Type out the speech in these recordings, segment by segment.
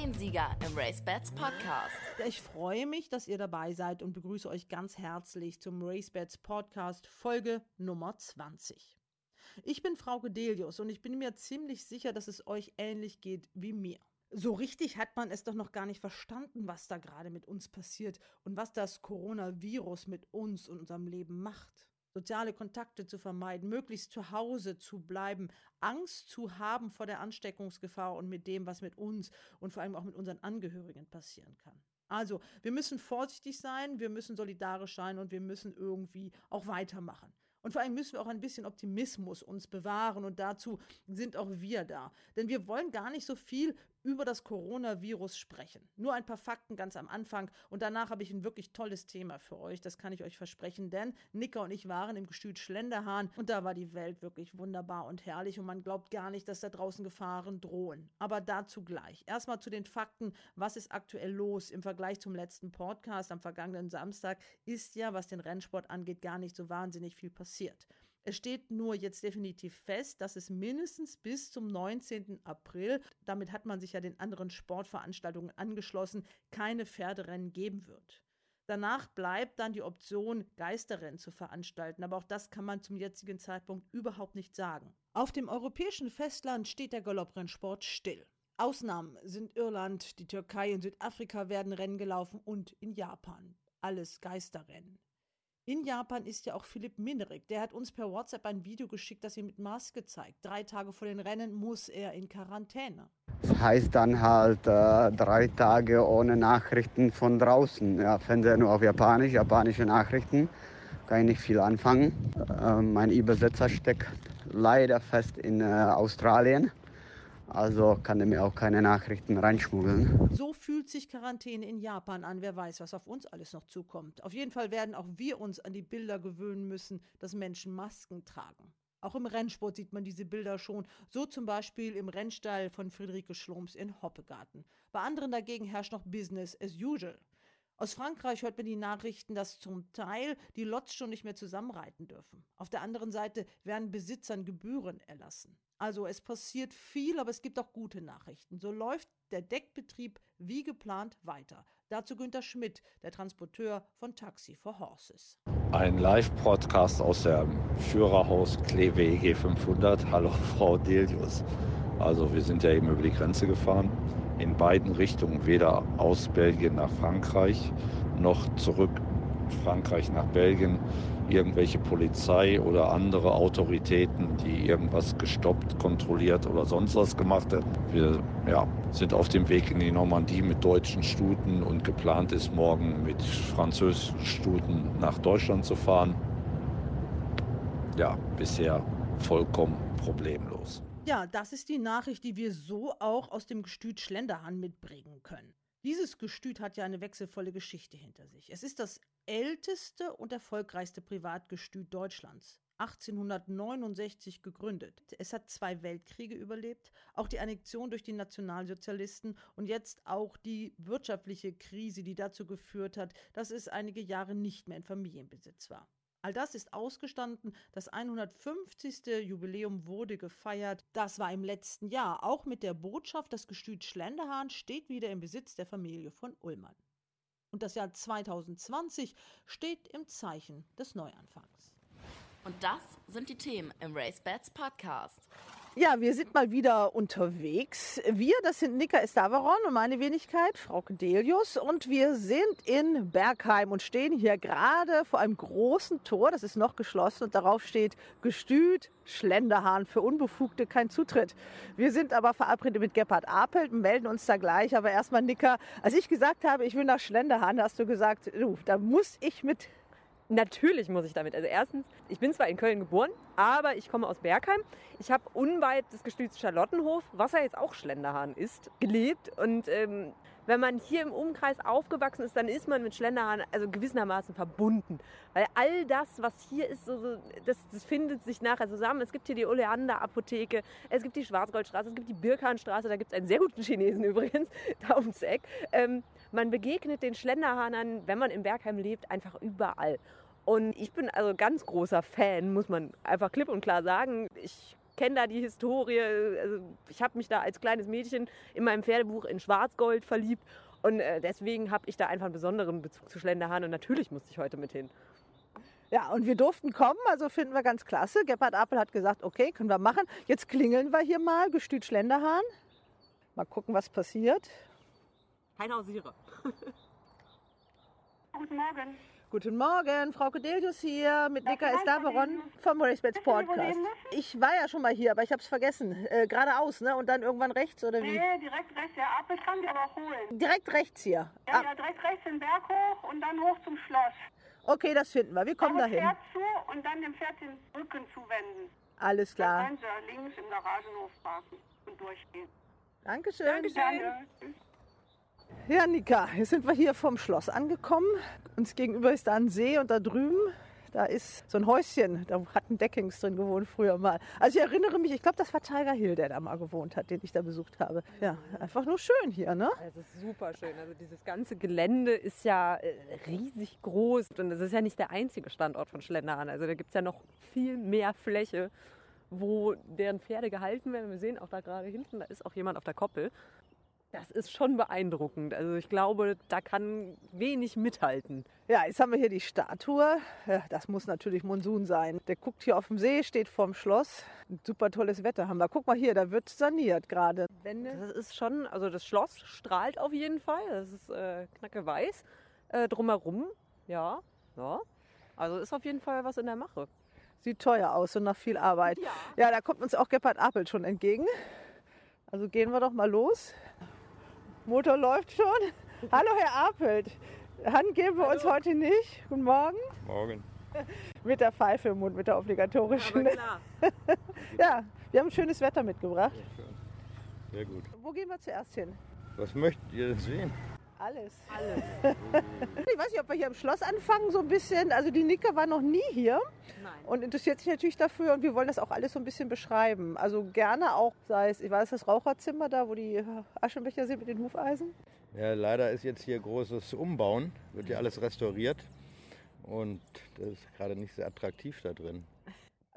den Sieger im RaceBets Podcast. Ich freue mich, dass ihr dabei seid und begrüße euch ganz herzlich zum RaceBets Podcast Folge Nummer 20. Ich bin Frau Gedelius und ich bin mir ziemlich sicher, dass es euch ähnlich geht wie mir. So richtig hat man es doch noch gar nicht verstanden, was da gerade mit uns passiert und was das Coronavirus mit uns und unserem Leben macht soziale Kontakte zu vermeiden, möglichst zu Hause zu bleiben, Angst zu haben vor der Ansteckungsgefahr und mit dem, was mit uns und vor allem auch mit unseren Angehörigen passieren kann. Also, wir müssen vorsichtig sein, wir müssen solidarisch sein und wir müssen irgendwie auch weitermachen. Und vor allem müssen wir auch ein bisschen Optimismus uns bewahren und dazu sind auch wir da. Denn wir wollen gar nicht so viel über das Coronavirus sprechen. Nur ein paar Fakten ganz am Anfang und danach habe ich ein wirklich tolles Thema für euch, das kann ich euch versprechen, denn Nicker und ich waren im Gestüt Schlenderhahn und da war die Welt wirklich wunderbar und herrlich und man glaubt gar nicht, dass da draußen Gefahren drohen. Aber dazu gleich. Erstmal zu den Fakten, was ist aktuell los im Vergleich zum letzten Podcast am vergangenen Samstag ist ja, was den Rennsport angeht, gar nicht so wahnsinnig viel passiert. Es steht nur jetzt definitiv fest, dass es mindestens bis zum 19. April, damit hat man sich ja den anderen Sportveranstaltungen angeschlossen, keine Pferderennen geben wird. Danach bleibt dann die Option, Geisterrennen zu veranstalten, aber auch das kann man zum jetzigen Zeitpunkt überhaupt nicht sagen. Auf dem europäischen Festland steht der Galopprennsport still. Ausnahmen sind Irland, die Türkei und Südafrika werden Rennen gelaufen und in Japan. Alles Geisterrennen. In Japan ist ja auch Philipp Minerik. Der hat uns per WhatsApp ein Video geschickt, das ihm mit Maske zeigt. Drei Tage vor den Rennen muss er in Quarantäne. Das heißt dann halt äh, drei Tage ohne Nachrichten von draußen. Ja, Fernseher nur auf Japanisch, japanische Nachrichten. Kann ich nicht viel anfangen. Äh, mein Übersetzer steckt leider fest in äh, Australien. Also kann er mir auch keine Nachrichten reinschmuggeln. So fühlt sich Quarantäne in Japan an. Wer weiß, was auf uns alles noch zukommt. Auf jeden Fall werden auch wir uns an die Bilder gewöhnen müssen, dass Menschen Masken tragen. Auch im Rennsport sieht man diese Bilder schon, so zum Beispiel im Rennstall von Friederike Schloms in Hoppegarten. Bei anderen dagegen herrscht noch Business as usual. Aus Frankreich hört man die Nachrichten, dass zum Teil die Lots schon nicht mehr zusammenreiten dürfen. Auf der anderen Seite werden Besitzern Gebühren erlassen. Also es passiert viel, aber es gibt auch gute Nachrichten. So läuft der Deckbetrieb wie geplant weiter. Dazu Günter Schmidt, der Transporteur von Taxi for Horses. Ein Live-Podcast aus dem Führerhaus Kleve EG 500. Hallo Frau Delius. Also wir sind ja eben über die Grenze gefahren, in beiden Richtungen, weder aus Belgien nach Frankreich noch zurück Frankreich nach Belgien irgendwelche Polizei oder andere Autoritäten, die irgendwas gestoppt, kontrolliert oder sonst was gemacht haben. Wir ja, sind auf dem Weg in die Normandie mit deutschen Stuten und geplant ist morgen mit französischen Stuten nach Deutschland zu fahren. Ja, bisher vollkommen problemlos. Ja, das ist die Nachricht, die wir so auch aus dem Gestüt Schlenderhahn mitbringen können. Dieses Gestüt hat ja eine wechselvolle Geschichte hinter sich. Es ist das älteste und erfolgreichste Privatgestüt Deutschlands. 1869 gegründet. Es hat zwei Weltkriege überlebt, auch die Annexion durch die Nationalsozialisten und jetzt auch die wirtschaftliche Krise, die dazu geführt hat, dass es einige Jahre nicht mehr in Familienbesitz war. All das ist ausgestanden. Das 150. Jubiläum wurde gefeiert. Das war im letzten Jahr. Auch mit der Botschaft, das Gestüt Schlenderhahn steht wieder im Besitz der Familie von Ullmann. Und das Jahr 2020 steht im Zeichen des Neuanfangs. Und das sind die Themen im Race Bats Podcast. Ja, wir sind mal wieder unterwegs. Wir, das sind Nika Estavaron und meine Wenigkeit, Frau Delius. Und wir sind in Bergheim und stehen hier gerade vor einem großen Tor. Das ist noch geschlossen und darauf steht Gestüt, Schlenderhahn für Unbefugte, kein Zutritt. Wir sind aber verabredet mit Gebhard Apelt und melden uns da gleich. Aber erstmal, Nika, als ich gesagt habe, ich will nach Schlenderhahn, hast du gesagt, du, da muss ich mit Natürlich muss ich damit. Also erstens, ich bin zwar in Köln geboren, aber ich komme aus Bergheim. Ich habe unweit des Gestüts Charlottenhof, was ja jetzt auch Schlenderhahn ist, gelebt. Und ähm, wenn man hier im Umkreis aufgewachsen ist, dann ist man mit Schlenderhahn also gewissermaßen verbunden. Weil all das, was hier ist, so, so, das, das, findet sich nachher zusammen. Es gibt hier die Oleander-Apotheke, es gibt die Schwarzgoldstraße, es gibt die Birkhahnstraße, da gibt es einen sehr guten Chinesen übrigens, da ums Eck. Ähm, man begegnet den Schlenderhahnern, wenn man in Bergheim lebt, einfach überall. Und ich bin also ganz großer Fan, muss man einfach klipp und klar sagen. Ich kenne da die Historie. Also ich habe mich da als kleines Mädchen in meinem Pferdebuch in Schwarzgold verliebt. Und äh, deswegen habe ich da einfach einen besonderen Bezug zu Schlenderhahn. Und natürlich musste ich heute mit hin. Ja, und wir durften kommen, also finden wir ganz klasse. Gebhard Appel hat gesagt, okay, können wir machen. Jetzt klingeln wir hier mal, Gestüt Schlenderhahn. Mal gucken, was passiert. Kein Hausierer. Guten Morgen. Guten Morgen, Frau Codelius hier mit ich Nika reinverlesen? vom Sie Podcast. Ich war ja schon mal hier, aber ich habe es vergessen. Äh, geradeaus, ne? Und dann irgendwann rechts oder wie? Nee, direkt rechts. Der Apfel kann die aber auch holen. Direkt rechts hier. Ja, Ah, ja, direkt rechts den Berg hoch und dann hoch zum Schloss. okay, das finden wir. Wir kommen dahin. Pferd zu und dann dem Pferd den Rücken zuwenden. Alles Dann klar. können Sie links im Garagenhof parken und durchgehen. Dankeschön. Gerne. Tschüss. Ja, Nika, jetzt sind wir hier vom Schloss angekommen. Uns gegenüber ist da ein See und da drüben, da ist so ein Häuschen. Da hat ein Deckings drin gewohnt früher mal. Also ich erinnere mich, ich glaube, das war Tiger Hill, der da mal gewohnt hat, den ich da besucht habe. Ja, einfach nur schön hier, ne? Es ist super schön. Also dieses ganze Gelände ist ja äh, riesig groß und es ist ja nicht der einzige Standort von Schlenderhahn. Also da gibt es ja noch viel mehr Fläche, wo deren Pferde gehalten werden. Wir sehen auch da gerade hinten, da ist auch jemand auf der Koppel. Das ist schon beeindruckend. Also ich glaube, da kann wenig mithalten. Ja, jetzt haben wir hier die Statue. Ja, das muss natürlich Monsun sein. Der guckt hier auf dem See, steht vorm Schloss. Super tolles Wetter haben wir. Guck mal hier, da wird saniert gerade. Das ist schon, also das Schloss strahlt auf jeden Fall. Das ist äh, knacke weiß. Äh, drumherum, ja, ja. Also ist auf jeden Fall was in der Mache. Sieht teuer aus und nach viel Arbeit. Ja. Ja, da kommt uns auch Gebhard Apel schon entgegen. Also gehen wir doch mal los. Motor läuft schon. Hallo Herr Apelt. Hand geben wir uns heute nicht. Guten Morgen. Morgen. Mit der Pfeife im Mund, mit der obligatorischen. klar. Ja, wir haben schönes Wetter mitgebracht. Sehr gut. Wo gehen wir zuerst hin? Was möchtet ihr denn sehen? Alles. Alles. Ich weiß nicht, ob wir hier im Schloss anfangen, so ein bisschen. Also die Nika war noch nie hier Nein. und interessiert sich natürlich dafür und wir wollen das auch alles so ein bisschen beschreiben. Also gerne auch, sei es, ich weiß, das Raucherzimmer da, wo die Aschenbecher sind mit den Hufeisen. Ja, leider ist jetzt hier großes Umbauen, wird ja alles restauriert und das ist gerade nicht sehr attraktiv da drin.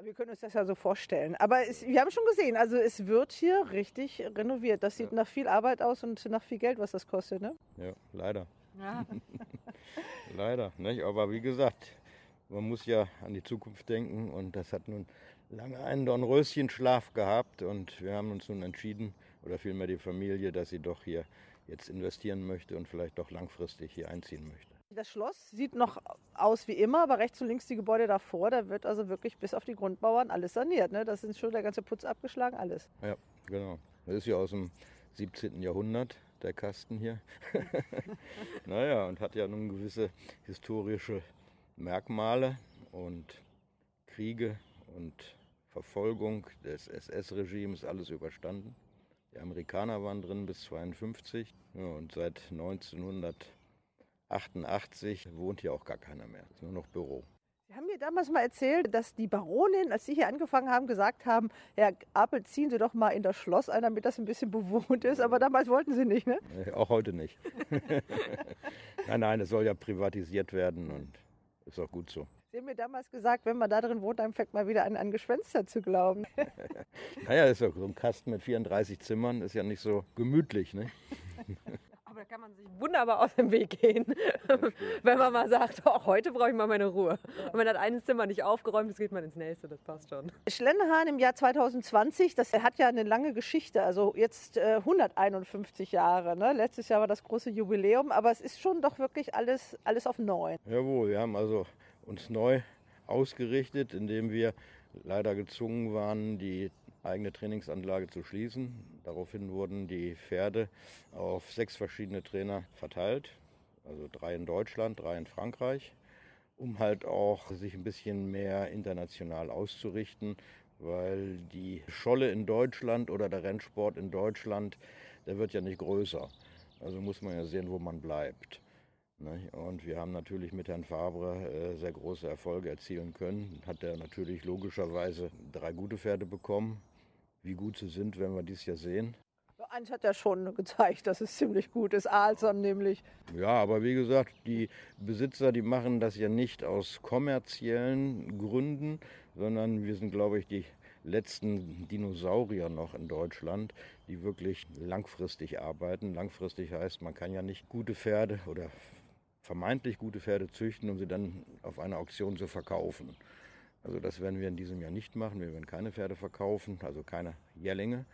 Wir können uns das ja so vorstellen. Aber es, wir haben schon gesehen, also es wird hier richtig renoviert. Das sieht nach viel Arbeit aus und nach viel Geld, was das kostet. Ne? Ja, leider, Ja. leider. Nicht? Aber wie gesagt, man muss ja an die Zukunft denken und das hat nun lange einen Dornröschenschlaf gehabt und wir haben uns nun entschieden, oder vielmehr die Familie, dass sie doch hier jetzt investieren möchte und vielleicht doch langfristig hier einziehen möchte. Das Schloss sieht noch aus wie immer, aber rechts und links die Gebäude davor, da wird also wirklich bis auf die Grundmauern alles saniert. Ne? Das ist schon der ganze Putz abgeschlagen, alles. Ja, genau. Das ist ja aus dem 17. Jahrhundert, der Kasten hier. naja, und hat ja nun gewisse historische Merkmale und Kriege und Verfolgung des SS-Regimes, alles überstanden. Die Amerikaner waren drin bis 52 ja, und seit 1988 wohnt hier auch gar keiner mehr. Es ist nur noch Büro. Sie haben mir damals mal erzählt, dass die Baronin, als Sie hier angefangen haben, gesagt haben, Herr Apel, ziehen Sie doch mal in das Schloss ein, damit das ein bisschen bewohnt ist. Aber damals wollten Sie nicht, ne? Auch heute nicht. nein, nein, es soll ja privatisiert werden und ist auch gut so. Sie haben mir damals gesagt, wenn man da drin wohnt, dann fängt man wieder an, an Gespenster zu glauben. Naja, ist ja so ein Kasten mit 34 Zimmern, ist ja nicht so gemütlich, ne? Da kann man sich wunderbar aus dem Weg gehen, wenn man mal sagt, oh, heute brauche ich mal meine Ruhe. Und wenn das eine Zimmer nicht aufgeräumt ist, geht man ins nächste, das passt schon. Schlenderhahn im Jahr 2020, das hat ja eine lange Geschichte, also jetzt äh, 151 Jahre. Ne? Letztes Jahr war das große Jubiläum, aber es ist schon doch wirklich alles, alles auf neu. Jawohl, wir haben also uns neu ausgerichtet, indem wir leider gezwungen waren, die eigene Trainingsanlage zu schließen. Daraufhin wurden die Pferde auf sechs verschiedene Trainer verteilt, also drei in Deutschland, drei in Frankreich, um halt auch sich ein bisschen mehr international auszurichten, weil die Scholle in Deutschland oder der Rennsport in Deutschland, der wird ja nicht größer. Also muss man ja sehen, wo man bleibt. Ne? Und wir haben natürlich mit Herrn Fabre äh, sehr große Erfolge erzielen können. Hat er natürlich logischerweise drei gute Pferde bekommen. Wie gut sie sind, werden wir dies Jahr sehen. Eins hat er schon gezeigt, dass es ziemlich gut ist. Alson nämlich. Ja, aber wie gesagt, die Besitzer, die machen das ja nicht aus kommerziellen Gründen, sondern wir sind, glaube ich, die letzten Dinosaurier noch in Deutschland, die wirklich langfristig arbeiten. Langfristig heißt, man kann ja nicht gute Pferde oder vermeintlich gute Pferde züchten, um sie dann auf einer Auktion zu verkaufen. Also das werden wir in diesem Jahr nicht machen. Wir werden keine Pferde verkaufen, also keine Jährlinge,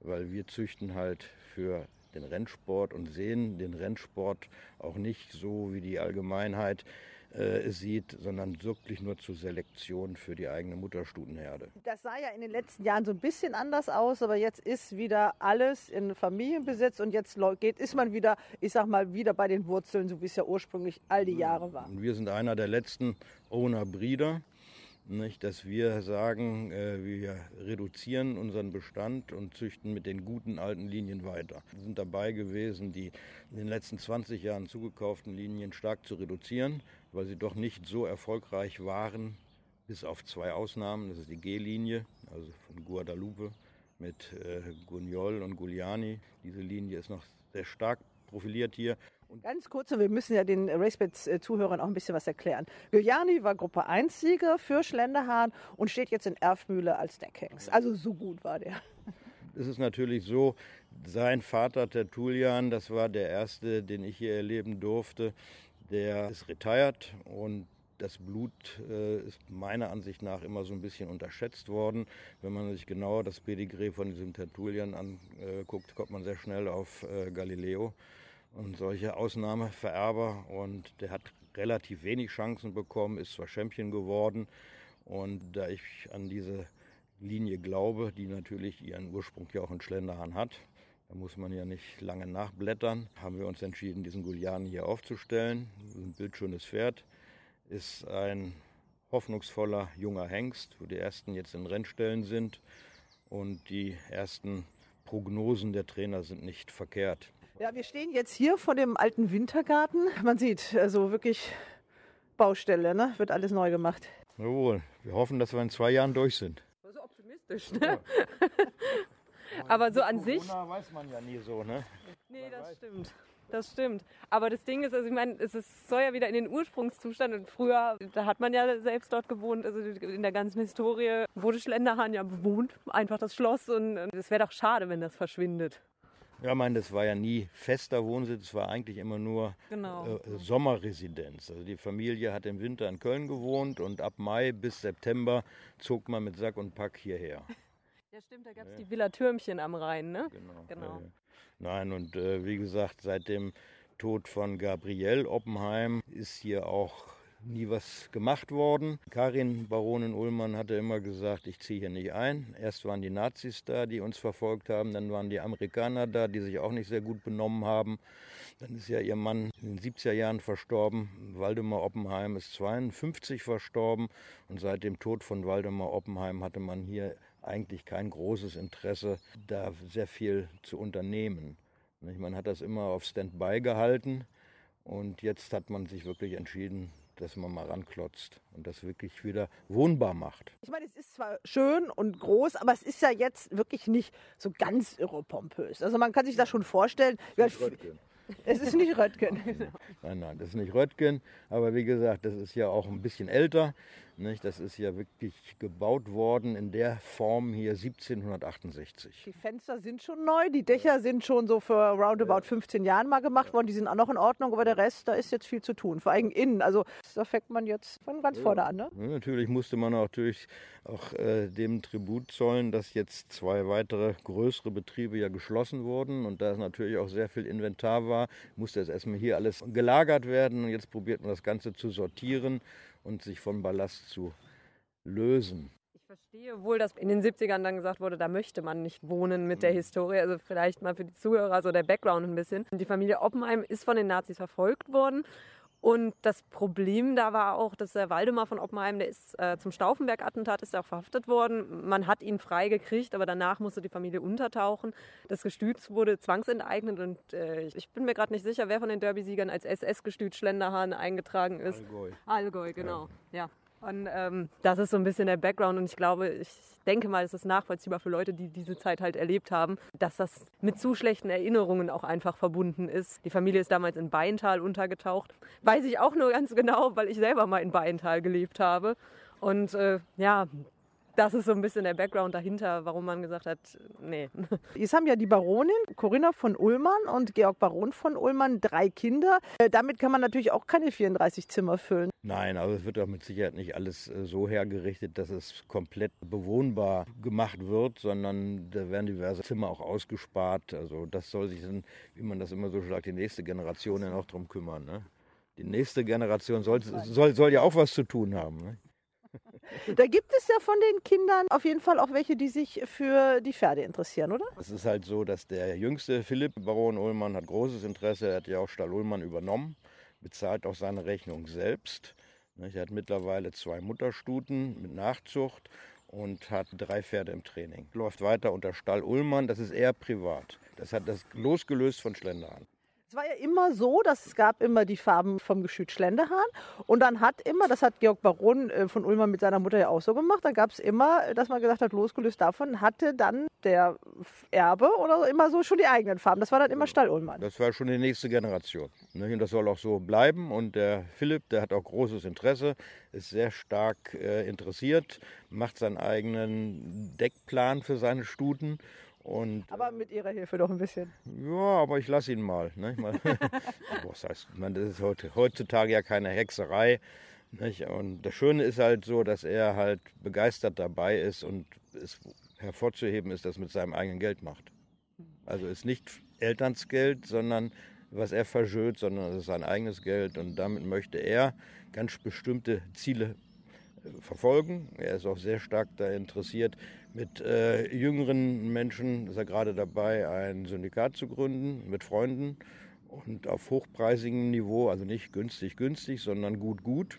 weil wir züchten halt für den Rennsport und sehen den Rennsport auch nicht so wie die Allgemeinheit äh, es sieht, sondern wirklich nur zur Selektion für die eigene Mutterstutenherde. Das sah ja in den letzten Jahren so ein bisschen anders aus, aber jetzt ist wieder alles in Familienbesitz und jetzt geht, ist man wieder, ich sag mal, wieder bei den Wurzeln, so wie es ja ursprünglich all die Jahre war. Wir sind einer der letzten Owner-Breeder. Nicht, dass wir sagen, äh, wir reduzieren unseren Bestand und züchten mit den guten alten Linien weiter. Wir sind dabei gewesen, die in den letzten 20 Jahren zugekauften Linien stark zu reduzieren, weil sie doch nicht so erfolgreich waren, bis auf zwei Ausnahmen. Das ist die G-Linie, also von Guadalupe mit äh, Gugnol und Giuliani. Diese Linie ist noch sehr stark profiliert hier. Und Ganz kurz, wir müssen ja den RaceBets-Zuhörern auch ein bisschen was erklären. Giuliani war Gruppe 1-Sieger für Schlenderhahn und steht jetzt in Erfmühle als Deckhengst. Also so gut war der. Es ist natürlich so, sein Vater Tertullian, das war der erste, den ich hier erleben durfte, der ist retired und das Blut äh, ist meiner Ansicht nach immer so ein bisschen unterschätzt worden. Wenn man sich genauer das Pedigree von diesem Tertullian anguckt, kommt man sehr schnell auf äh, Galileo und solche Ausnahmevererber. Und der hat relativ wenig Chancen bekommen, ist zwar Champion geworden. Und da ich an diese Linie glaube, die natürlich ihren Ursprung ja auch in Schlenderhahn hat, da muss man ja nicht lange nachblättern, haben wir uns entschieden, diesen Guliani hier aufzustellen. Ein bildschönes Pferd, ist ein hoffnungsvoller junger Hengst, wo die ersten jetzt in Rennstellen sind. Und die ersten Prognosen der Trainer sind nicht verkehrt. Ja, wir stehen jetzt hier vor dem alten Wintergarten. Man sieht also wirklich Baustelle, ne? Wird alles neu gemacht. Jawohl, wir hoffen, dass wir in zwei Jahren durch sind. So optimistisch, ne? Aber so an sich. Corona weiß man ja nie so, ne? Nee, das stimmt. Das stimmt. Aber das Ding ist, also ich meine, es ist, soll ja wieder in den Ursprungszustand. Und früher, da hat man ja selbst dort gewohnt. Also in der ganzen Historie wurde Schlenderhahn ja bewohnt. Einfach das Schloss. Und es wäre doch schade, wenn das verschwindet. Ja, ich meine, das war ja nie fester Wohnsitz, es war eigentlich immer nur Genau. äh, Sommerresidenz. Also die Familie hat im Winter in Köln gewohnt und ab Mai bis September zog man mit Sack und Pack hierher. Ja, stimmt, da gab es die Villa Türmchen am Rhein, ne? Genau. Genau. Ja, ja. Nein, und äh, wie gesagt, seit dem Tod von Gabriel Oppenheim ist hier auch nie was gemacht worden. Karin Baronin Ullmann hatte immer gesagt, ich ziehe hier nicht ein. Erst waren die Nazis da, die uns verfolgt haben, dann waren die Amerikaner da, die sich auch nicht sehr gut benommen haben. Dann ist ja ihr Mann in den 70er Jahren verstorben. Waldemar Oppenheim ist 52 verstorben und seit dem Tod von Waldemar Oppenheim hatte man hier eigentlich kein großes Interesse, da sehr viel zu unternehmen. Man hat das immer auf Standby gehalten und jetzt hat man sich wirklich entschieden, dass man mal ranklotzt und das wirklich wieder wohnbar macht. Ich meine, es ist zwar schön und groß, aber es ist ja jetzt wirklich nicht so ganz irre pompös. Also man kann sich das schon vorstellen. Ja, Es ist nicht Röttgen. Nein, nein, das ist nicht Röttgen, aber wie gesagt, das ist ja auch ein bisschen älter. Nicht? Das ist ja wirklich gebaut worden in der Form hier 1768. Die Fenster sind schon neu, die Dächer sind schon so für roundabout 15 Jahren mal gemacht worden. Die sind auch noch in Ordnung, aber der Rest, da ist jetzt viel zu tun. Vor allem innen. Also da fängt man jetzt von ganz vorne an. Ne? Ja, natürlich musste man auch, natürlich auch äh, dem Tribut zollen, dass jetzt zwei weitere größere Betriebe ja geschlossen wurden und da natürlich auch sehr viel Inventar war, musste jetzt erstmal hier alles gelagert werden und jetzt probiert man das Ganze zu sortieren und sich von Ballast zu lösen. Ich verstehe wohl, dass in den 70ern dann gesagt wurde, da möchte man nicht wohnen mit der Historie. Also vielleicht mal für die Zuhörer so der Background ein bisschen. Die Familie Oppenheim ist von den Nazis verfolgt worden. Und das Problem da war auch, dass der Waldemar von Oppenheim, der ist äh, zum Stauffenberg-Attentat, ist er auch verhaftet worden. Man hat ihn frei gekriegt, aber danach musste die Familie untertauchen. Das Gestüt wurde zwangsenteignet und äh, ich bin mir gerade nicht sicher, wer von den Derby-Siegern als SS-Gestüt Schlenderhahn eingetragen ist. Allgäu. Allgäu, genau. Ja. Und ähm, das ist so ein bisschen der Background und ich glaube, ich denke mal, es ist nachvollziehbar für Leute, die diese Zeit halt erlebt haben, dass das mit zu schlechten Erinnerungen auch einfach verbunden ist. Die Familie ist damals in Beintal untergetaucht. Weiß ich auch nur ganz genau, weil ich selber mal in Beintal gelebt habe. Und äh, ja, das ist so ein bisschen der Background dahinter, warum man gesagt hat, nee. Jetzt haben ja die Baronin Corinna von Ullmann und Georg Baron von Ullmann drei Kinder. Äh, damit kann man natürlich auch keine 34 Zimmer füllen. Nein, also es wird auch mit Sicherheit nicht alles äh, so hergerichtet, dass es komplett bewohnbar gemacht wird, sondern da werden diverse Zimmer auch ausgespart. Also das soll sich dann, wie man das immer so sagt, die nächste Generation dann auch drum kümmern. Ne? Die nächste Generation soll, soll, soll ja auch was zu tun haben. Ne? Da gibt es ja von den Kindern auf jeden Fall auch welche, die sich für die Pferde interessieren, oder? Es ist halt so, dass der jüngste Philipp Baron Ullmann hat großes Interesse. Er hat ja auch Stall Ullmann übernommen, bezahlt auch seine Rechnung selbst. Er hat mittlerweile zwei Mutterstuten mit Nachzucht und hat drei Pferde im Training. Läuft weiter unter Stall Ullmann, das ist eher privat. Das hat das losgelöst von Schlendern. Es war ja immer so, dass es gab immer die Farben vom Geschüt Schlendehahn und dann hat immer, das hat Georg Baron äh, von Ulmer mit seiner Mutter ja auch so gemacht, da gab es immer, dass man gesagt hat, losgelöst davon hatte dann der Erbe oder immer so schon die eigenen Farben. Das war dann immer Stall Ullmann. Das war schon die nächste Generation. Ne? Und das soll auch so bleiben. Und der Philipp, der hat auch großes Interesse, ist sehr stark äh, interessiert, macht seinen eigenen Deckplan für seine Stuten und, aber mit Ihrer Hilfe doch ein bisschen. Ja, aber ich lasse ihn mal. Ne? Was heißt, man, das ist heutzutage ja keine Hexerei. Nicht? Und das Schöne ist halt so, dass er halt begeistert dabei ist und es hervorzuheben ist, dass er mit seinem eigenen Geld macht. Also ist nicht Elternsgeld, sondern was er verschönt, sondern es ist sein eigenes Geld und damit möchte er ganz bestimmte Ziele äh, verfolgen. Er ist auch sehr stark da interessiert, mit äh, jüngeren Menschen ist er gerade dabei, ein Syndikat zu gründen mit Freunden und auf hochpreisigem Niveau, also nicht günstig günstig, sondern gut gut.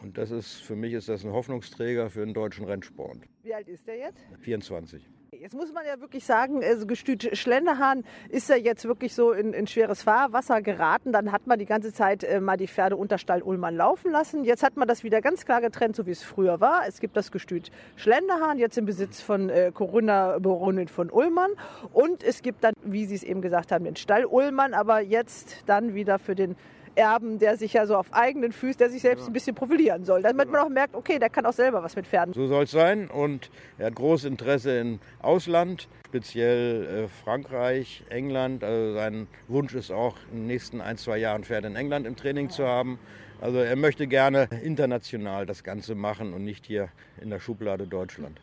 Und das ist für mich ist das ein Hoffnungsträger für den deutschen Rennsport. Wie alt ist der jetzt? 24. Jetzt muss man ja wirklich sagen, also Gestüt Schlendehahn ist ja jetzt wirklich so in, in, schweres Fahrwasser geraten. Dann hat man die ganze Zeit äh, mal die Pferde unter Stall Ullmann laufen lassen. Jetzt hat man das wieder ganz klar getrennt, so wie es früher war. Es gibt das Gestüt Schlendehahn, jetzt im Besitz von äh, Corinna Baronin von Ullmann. Und es gibt dann, wie Sie es eben gesagt haben, den Stall Ullmann, aber jetzt dann wieder für den Erben, der sich ja so auf eigenen Füßen, der sich selbst ein bisschen profilieren soll, damit man auch merkt, okay, der kann auch selber was mit Pferden. So soll es sein und er hat großes Interesse im Ausland, speziell äh, Frankreich, England. Also sein Wunsch ist auch in den nächsten ein, zwei Jahren Pferde in England im Training zu haben. Also er möchte gerne international das Ganze machen und nicht hier in der Schublade Deutschland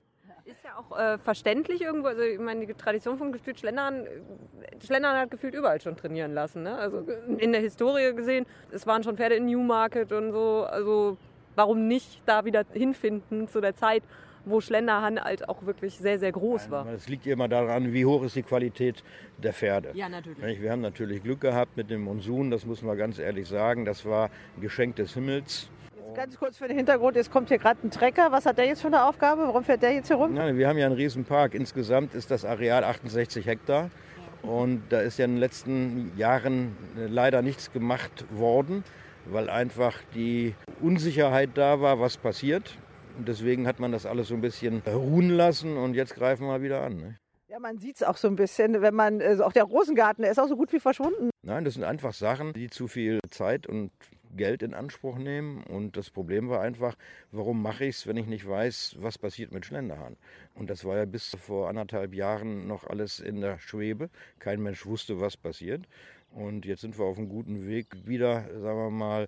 auch äh, verständlich irgendwo. Also ich meine, die Tradition vom Gestüt Schlendern, äh, Schlendern hat gefühlt überall schon trainieren lassen. Ne? Also in der Historie gesehen, es waren schon Pferde in Newmarket und so. Also warum nicht da wieder hinfinden zu der Zeit, wo Schlenderhahn halt auch wirklich sehr, sehr groß war. Es liegt immer daran, wie hoch ist die Qualität der Pferde. Ja, natürlich. Wir haben natürlich Glück gehabt mit dem Monsun, das muss man ganz ehrlich sagen. Das war ein Geschenk des Himmels ganz kurz für den Hintergrund, jetzt kommt hier gerade ein Trecker. Was hat der jetzt für eine Aufgabe? Warum fährt der jetzt hier rum? Nein, wir haben ja einen Riesenpark. Insgesamt ist das Areal 68 Hektar. Und da ist ja in den letzten Jahren äh, leider nichts gemacht worden, weil einfach die Unsicherheit da war, was passiert. Und deswegen hat man das alles so ein bisschen ruhen lassen und jetzt greifen wir wieder an. Ne? Ja, man sieht es auch so ein bisschen, wenn man, also auch der Rosengarten, der ist auch so gut wie verschwunden. Nein, das sind einfach Sachen, die zu viel Zeit und Geld in Anspruch nehmen. Und das Problem war einfach, warum mache ich es, wenn ich nicht weiß, was passiert mit Schlenderhahn? Und das war ja bis vor anderthalb Jahren noch alles in der Schwebe. Kein Mensch wusste, was passiert. Und jetzt sind wir auf einem guten Weg, wieder, sagen wir mal,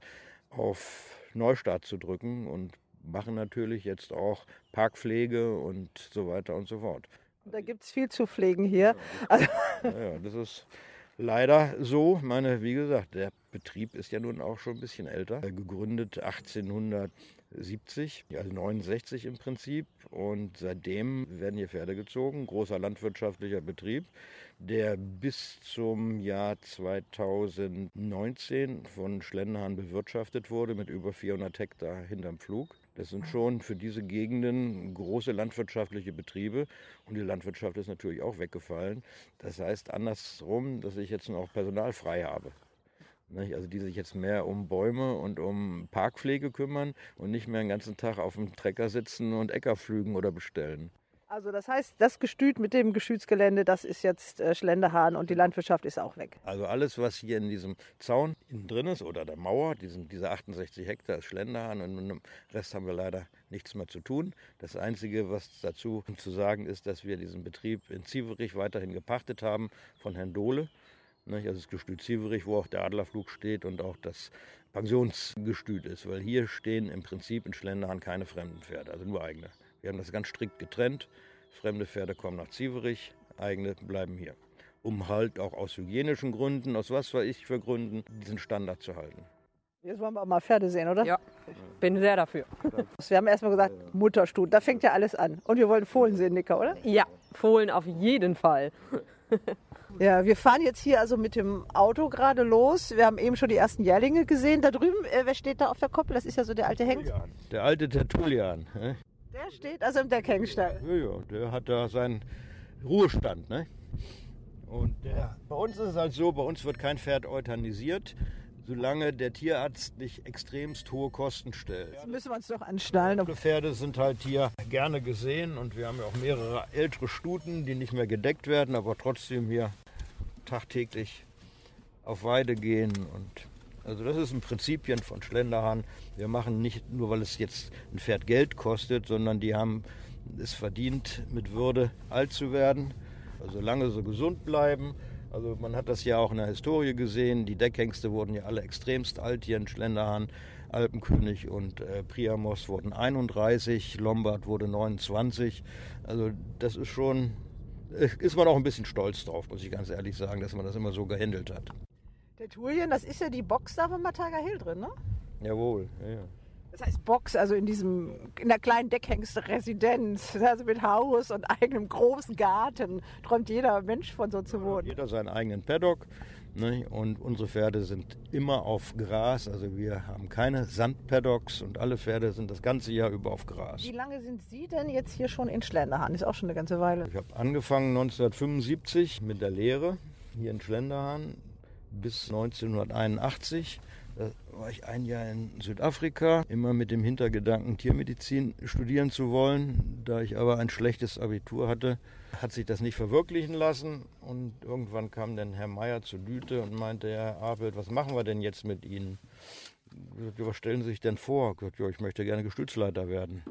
auf Neustart zu drücken und machen natürlich jetzt auch Parkpflege und so weiter und so fort. Da gibt es viel zu pflegen hier. Also ja, ja, das ist leider so. Meine, wie gesagt, der Betrieb ist ja nun auch schon ein bisschen älter. Gegründet 1870, also 69 im Prinzip. Und seitdem werden hier Pferde gezogen. Großer landwirtschaftlicher Betrieb, der bis zum Jahr 2019 von Schlendenhahn bewirtschaftet wurde mit über 400 Hektar hinterm Pflug. Das sind schon für diese Gegenden große landwirtschaftliche Betriebe und die Landwirtschaft ist natürlich auch weggefallen. Das heißt andersrum, dass ich jetzt noch Personal frei habe. Also die sich jetzt mehr um Bäume und um Parkpflege kümmern und nicht mehr den ganzen Tag auf dem Trecker sitzen und Äcker pflügen oder bestellen. Also das heißt, das Gestüt mit dem Geschützgelände, das ist jetzt äh, Schlenderhahn und die Landwirtschaft ist auch weg. Also alles, was hier in diesem Zaun innen drin ist oder der Mauer, diesen, diese 68 Hektar ist Schlenderhahn und mit dem Rest haben wir leider nichts mehr zu tun. Das Einzige, was dazu zu sagen ist, dass wir diesen Betrieb in Zieverich weiterhin gepachtet haben von Herrn Dohle. Also das Gestüt Zieverich, wo auch der Adlerflug steht und auch das Pensionsgestüt ist. Weil hier stehen im Prinzip in Schlenderhahn keine fremden Pferde, also nur eigene. Wir haben das ganz strikt getrennt. Fremde Pferde kommen nach Zieverich, eigene bleiben hier. Um halt auch aus hygienischen Gründen, aus was weiß ich für Gründen, diesen Standard zu halten. Jetzt wollen wir auch mal Pferde sehen, oder? Ja. Bin sehr dafür. Wir haben erstmal gesagt, Mutterstut, da fängt ja alles an. Und wir wollen Fohlen sehen, Nicker, oder? Ja, Fohlen auf jeden Fall. Ja, wir fahren jetzt hier also mit dem Auto gerade los. Wir haben eben schon die ersten Jährlinge gesehen. Da drüben, äh, wer steht da auf der Koppel? Das ist ja so der alte Hengst. Der alte Tertullian? Der steht also im Deckhengstall. ja, ja, der hat da seinen Ruhestand. Ne? Und der, bei uns ist es halt so, bei uns wird kein Pferd euthanisiert, solange der Tierarzt nicht extremst hohe Kosten stellt. Jetzt müssen wir uns doch anschnallen. Viele Pferde sind halt hier gerne gesehen und wir haben ja auch mehrere ältere Stuten, die nicht mehr gedeckt werden, aber trotzdem hier tagtäglich auf Weide gehen. Und also das ist ein Prinzipien von Schlenderhahn. Wir machen nicht nur, weil es jetzt ein Pferd Geld kostet, sondern die haben es verdient, mit Würde alt zu werden. Also solange sie gesund bleiben. Also man hat das ja auch in der Historie gesehen. Die Deckhengste wurden ja alle extremst alt hier in Schlenderhahn. Alpenkönig und äh, Priamos wurden 31, Lombard wurde 29. Also das ist schon, äh, ist man auch ein bisschen stolz drauf, muss ich ganz ehrlich sagen, dass man das immer so gehandelt hat. Der Tulien, das ist ja die Box da von Mataga Hill drin, ne? Jawohl, ja, ja. Das heißt Box, also in diesem, in der kleinen Deckhengst-Residenz, also mit Haus und eigenem großen Garten, träumt jeder Mensch von so zu wohnen. Jeder seinen eigenen Paddock. Ne? Und unsere Pferde sind immer auf Gras. Also wir haben keine Sandpaddocks und alle Pferde sind das ganze Jahr über auf Gras. Wie lange sind Sie denn jetzt hier schon in Schlenderhahn? Ist auch schon eine ganze Weile. Ich habe angefangen 1975 mit der Lehre hier in Schlenderhahn bis 1981. Da war ich ein Jahr in Südafrika, immer mit dem Hintergedanken, Tiermedizin studieren zu wollen. Da ich aber ein schlechtes Abitur hatte, hat sich das nicht verwirklichen lassen. Und irgendwann kam dann Herr Meier zu Düte und meinte, Herr Apelt, was machen wir denn jetzt mit Ihnen? Was stellen Sie sich denn vor? Ich ja, ich möchte gerne Gestützleiter werden.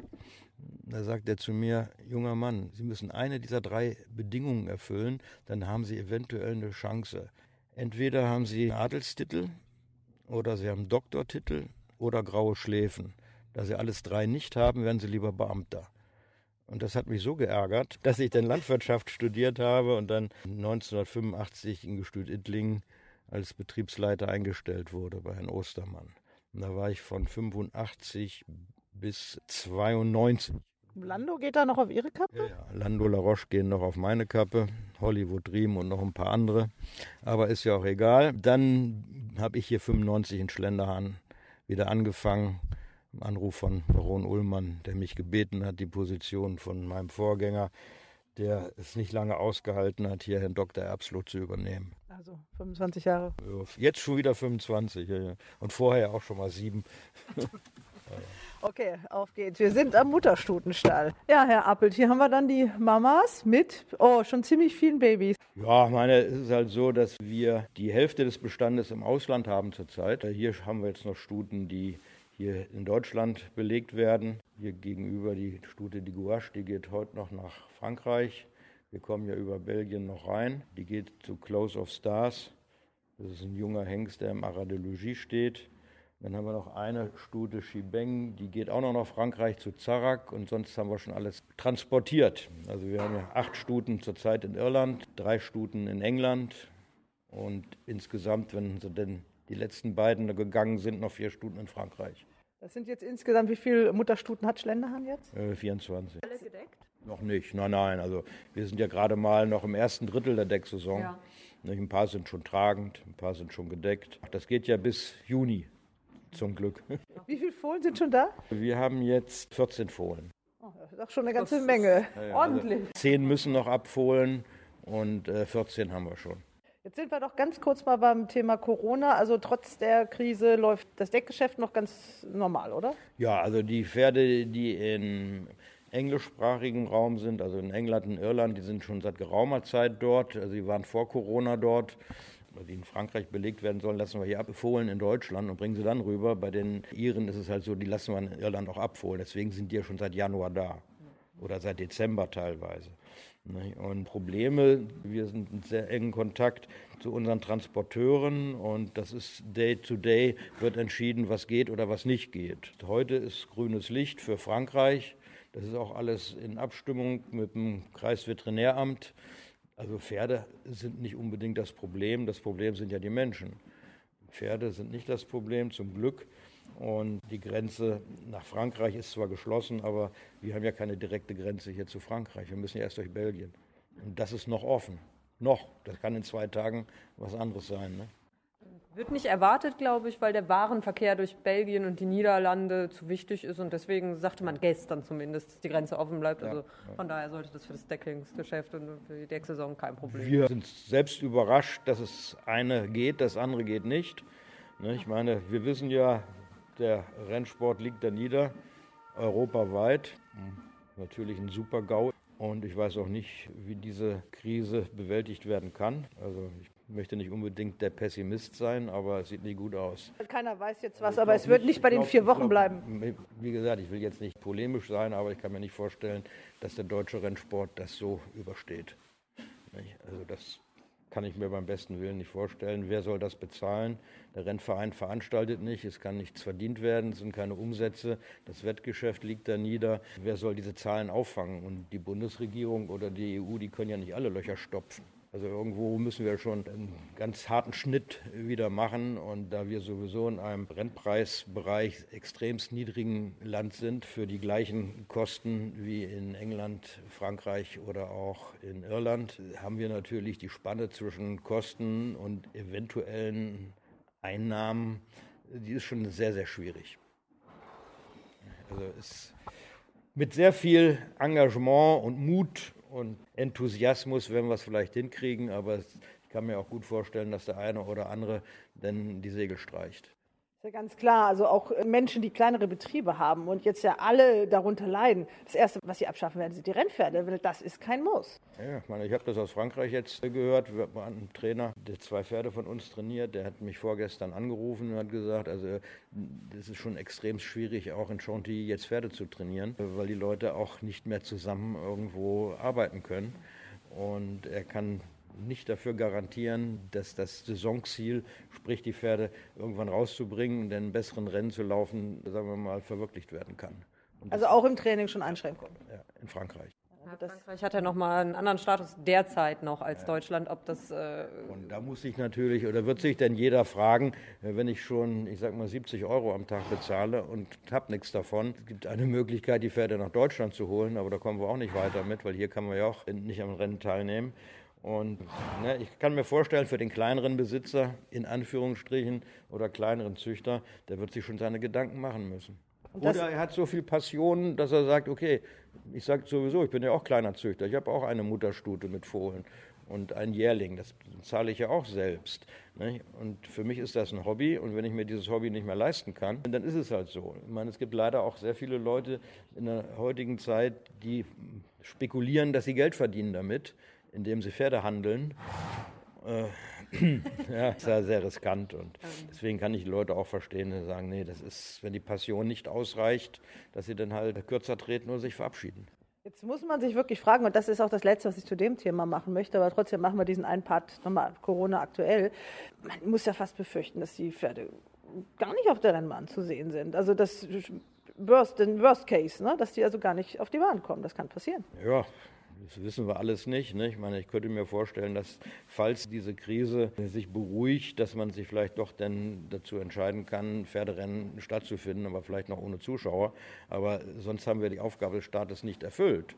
Da sagt er zu mir, junger Mann, Sie müssen eine dieser drei Bedingungen erfüllen, dann haben Sie eventuell eine Chance. Entweder haben Sie Adelstitel oder Sie haben Doktortitel oder graue Schläfen. Da Sie alles drei nicht haben, werden Sie lieber Beamter. Und das hat mich so geärgert, dass ich dann Landwirtschaft studiert habe und dann 1985 in Gestüt Ittlingen als Betriebsleiter eingestellt wurde bei Herrn Ostermann. Und da war ich von 85 bis 92. Lando geht da noch auf Ihre Kappe? Ja, ja. Lando La Roche gehen noch auf meine Kappe, Hollywood Dream und noch ein paar andere. Aber ist ja auch egal. Dann habe ich hier 95 in Schlenderhahn wieder angefangen. Anruf von Baron Ullmann, der mich gebeten hat, die Position von meinem Vorgänger, der es nicht lange ausgehalten hat, hier Herrn Dr. Erbsloh zu übernehmen. Also 25 Jahre. Jetzt schon wieder 25 ja, ja. und vorher auch schon mal sieben. Okay, auf geht's. Wir sind am Mutterstutenstall. Ja, Herr Appelt, hier haben wir dann die Mamas mit, oh, schon ziemlich vielen Babys. Ja, meine, es ist halt so, dass wir die Hälfte des Bestandes im Ausland haben zurzeit. Hier haben wir jetzt noch Stuten, die hier in Deutschland belegt werden. Hier gegenüber die Stute die Gouache, die geht heute noch nach Frankreich. Wir kommen ja über Belgien noch rein. Die geht zu Close of Stars. Das ist ein junger Hengst, der im Arras de Logis steht. Dann haben wir noch eine Stute Shibeng, die geht auch noch nach Frankreich zu Zarak und sonst haben wir schon alles transportiert. Also wir haben ja acht Stuten zurzeit in Irland, drei Stuten in England und insgesamt, wenn sie denn die letzten beiden da gegangen sind, noch vier Stuten in Frankreich. Das sind jetzt insgesamt, wie viele Mutterstuten hat Schlenderhahn jetzt? Äh, 24. Alle gedeckt? Noch nicht, nein, nein. Also wir sind ja gerade mal noch im ersten Drittel der Decksaison. Ja. Ein paar sind schon tragend, ein paar sind schon gedeckt. Das geht ja bis Juni, zum Glück. Wie viele Fohlen sind schon da? Wir haben jetzt 14 Fohlen. Oh, das ist doch schon eine ganze Menge. Ordentlich. Zehn müssen noch abfohlen und äh, 14 haben wir schon. Jetzt sind wir doch ganz kurz mal beim Thema Corona. Also trotz der Krise läuft das Deckgeschäft noch ganz normal, oder? Ja, also die Pferde, die in englischsprachigen Raum sind, also in England und Irland, die sind schon seit geraumer Zeit dort. Also sie waren vor Corona dort. Die in Frankreich belegt werden sollen, lassen wir hier abfohlen in Deutschland und bringen sie dann rüber. Bei den Iren ist es halt so, die lassen wir in Irland auch abfohlen. Deswegen sind die ja schon seit Januar da oder seit Dezember teilweise. Und Probleme, wir sind in sehr engen Kontakt zu unseren Transporteuren und das ist Day to Day, wird entschieden, was geht oder was nicht geht. Heute ist grünes Licht für Frankreich. Das ist auch alles in Abstimmung mit dem Kreisveterinäramt. Also Pferde sind nicht unbedingt das Problem, das Problem sind ja die Menschen. Pferde sind nicht das Problem, zum Glück. Und die Grenze nach Frankreich ist zwar geschlossen, aber wir haben ja keine direkte Grenze hier zu Frankreich. Wir müssen ja erst durch Belgien. Und das ist noch offen. Noch. Das kann in zwei Tagen was anderes sein. Ne? Wird nicht erwartet, glaube ich, weil der Warenverkehr durch Belgien und die Niederlande zu wichtig ist. Und deswegen sagte man gestern zumindest, dass die Grenze offen bleibt. Also von daher sollte das für das Deckungsgeschäft und für die Decksaison kein Problem sein. Wir sind selbst überrascht, dass es eine geht, das andere geht nicht. Ne, ich meine, wir wissen ja, der Rennsport liegt da nieder, europaweit. Natürlich ein super GAU. Und ich weiß auch nicht, wie diese Krise bewältigt werden kann. Also ich möchte nicht unbedingt der Pessimist sein, aber es sieht nicht gut aus. Keiner weiß jetzt Also was, aber es wird nicht bei den vier Wochen glaub, bleiben. Wie gesagt, ich will jetzt nicht polemisch sein, aber ich kann mir nicht vorstellen, dass der deutsche Rennsport das so übersteht. Also das kann ich mir beim besten Willen nicht vorstellen. Wer soll das bezahlen? Der Rennverein veranstaltet nicht, es kann nichts verdient werden, es sind keine Umsätze, das Wettgeschäft liegt da nieder. Wer soll diese Zahlen auffangen? Und die Bundesregierung oder die EU, die können ja nicht alle Löcher stopfen. Also irgendwo müssen wir schon einen ganz harten Schnitt wieder machen. Und da wir sowieso in einem Rennpreisbereich extremst niedrigen Land sind, für die gleichen Kosten wie in England, Frankreich oder auch in Irland, haben wir natürlich die Spanne zwischen Kosten und eventuellen Einnahmen, die ist schon sehr, sehr schwierig. Also ist mit sehr viel Engagement und Mut und Enthusiasmus werden wir es vielleicht hinkriegen, aber ich kann mir auch gut vorstellen, dass der eine oder andere dann die Segel streicht. Ganz klar. Also auch Menschen, die kleinere Betriebe haben und jetzt ja alle darunter leiden. Das Erste, was sie abschaffen werden, sind die Rennpferde. Das ist kein Muss. Ja, ich, meine, ich habe das aus Frankreich jetzt gehört. Wir waren ein Trainer, der zwei Pferde von uns trainiert. Der hat mich vorgestern angerufen und hat gesagt, also das ist schon extrem schwierig, auch in Chantilly jetzt Pferde zu trainieren, weil die Leute auch nicht mehr zusammen irgendwo arbeiten können. Und er kann nicht dafür garantieren, dass das Saisonziel, sprich die Pferde irgendwann rauszubringen und einen besseren Rennen zu laufen, sagen wir mal, verwirklicht werden kann. Und Also auch im Training schon Einschränkungen. ja, in Frankreich. Ja, Frankreich hat ja nochmal einen anderen Status derzeit noch als Deutschland, ob das. Äh, Und da muss sich natürlich, oder wird sich denn jeder fragen, äh, wenn ich schon, ich sag mal, 70 Euro am Tag bezahle und habe nichts davon, es gibt eine Möglichkeit, die Pferde nach Deutschland zu holen, aber da kommen wir auch nicht weiter mit, weil hier kann man ja auch nicht am Rennen teilnehmen. Und ne, ich kann mir vorstellen, für den kleineren Besitzer, in Anführungsstrichen, oder kleineren Züchter, der wird sich schon seine Gedanken machen müssen. Oder er hat so viel Passion, dass er sagt, okay, ich sage sowieso, ich bin ja auch kleiner Züchter, ich habe auch eine Mutterstute mit Fohlen und ein Jährling, das zahle ich ja auch selbst. Nicht? Und für mich ist das ein Hobby und wenn ich mir dieses Hobby nicht mehr leisten kann, dann ist es halt so. Ich meine, es gibt leider auch sehr viele Leute in der heutigen Zeit, die spekulieren, dass sie Geld verdienen damit, indem sie Pferde handeln. Äh, ja, ist ja sehr riskant und deswegen kann ich die Leute auch verstehen, die sagen, nee, das ist, wenn die Passion nicht ausreicht, dass sie dann halt kürzer treten oder sich verabschieden. Jetzt muss man sich wirklich fragen, und das ist auch das Letzte, was ich zu dem Thema machen möchte, aber trotzdem machen wir diesen einen Part nochmal Corona aktuell. Man muss ja fast befürchten, dass die Pferde gar nicht auf der Rennbahn zu sehen sind. Also das Worst, den Worst Case, ne? dass die also gar nicht auf die Bahn kommen. Das kann passieren. Ja, das wissen wir alles nicht. Ne? Ich meine, ich könnte mir vorstellen, dass falls diese Krise sich beruhigt, dass man sich vielleicht doch dann dazu entscheiden kann, Pferderennen stattzufinden, aber vielleicht noch ohne Zuschauer. Aber sonst haben wir die Aufgabe des Staates nicht erfüllt.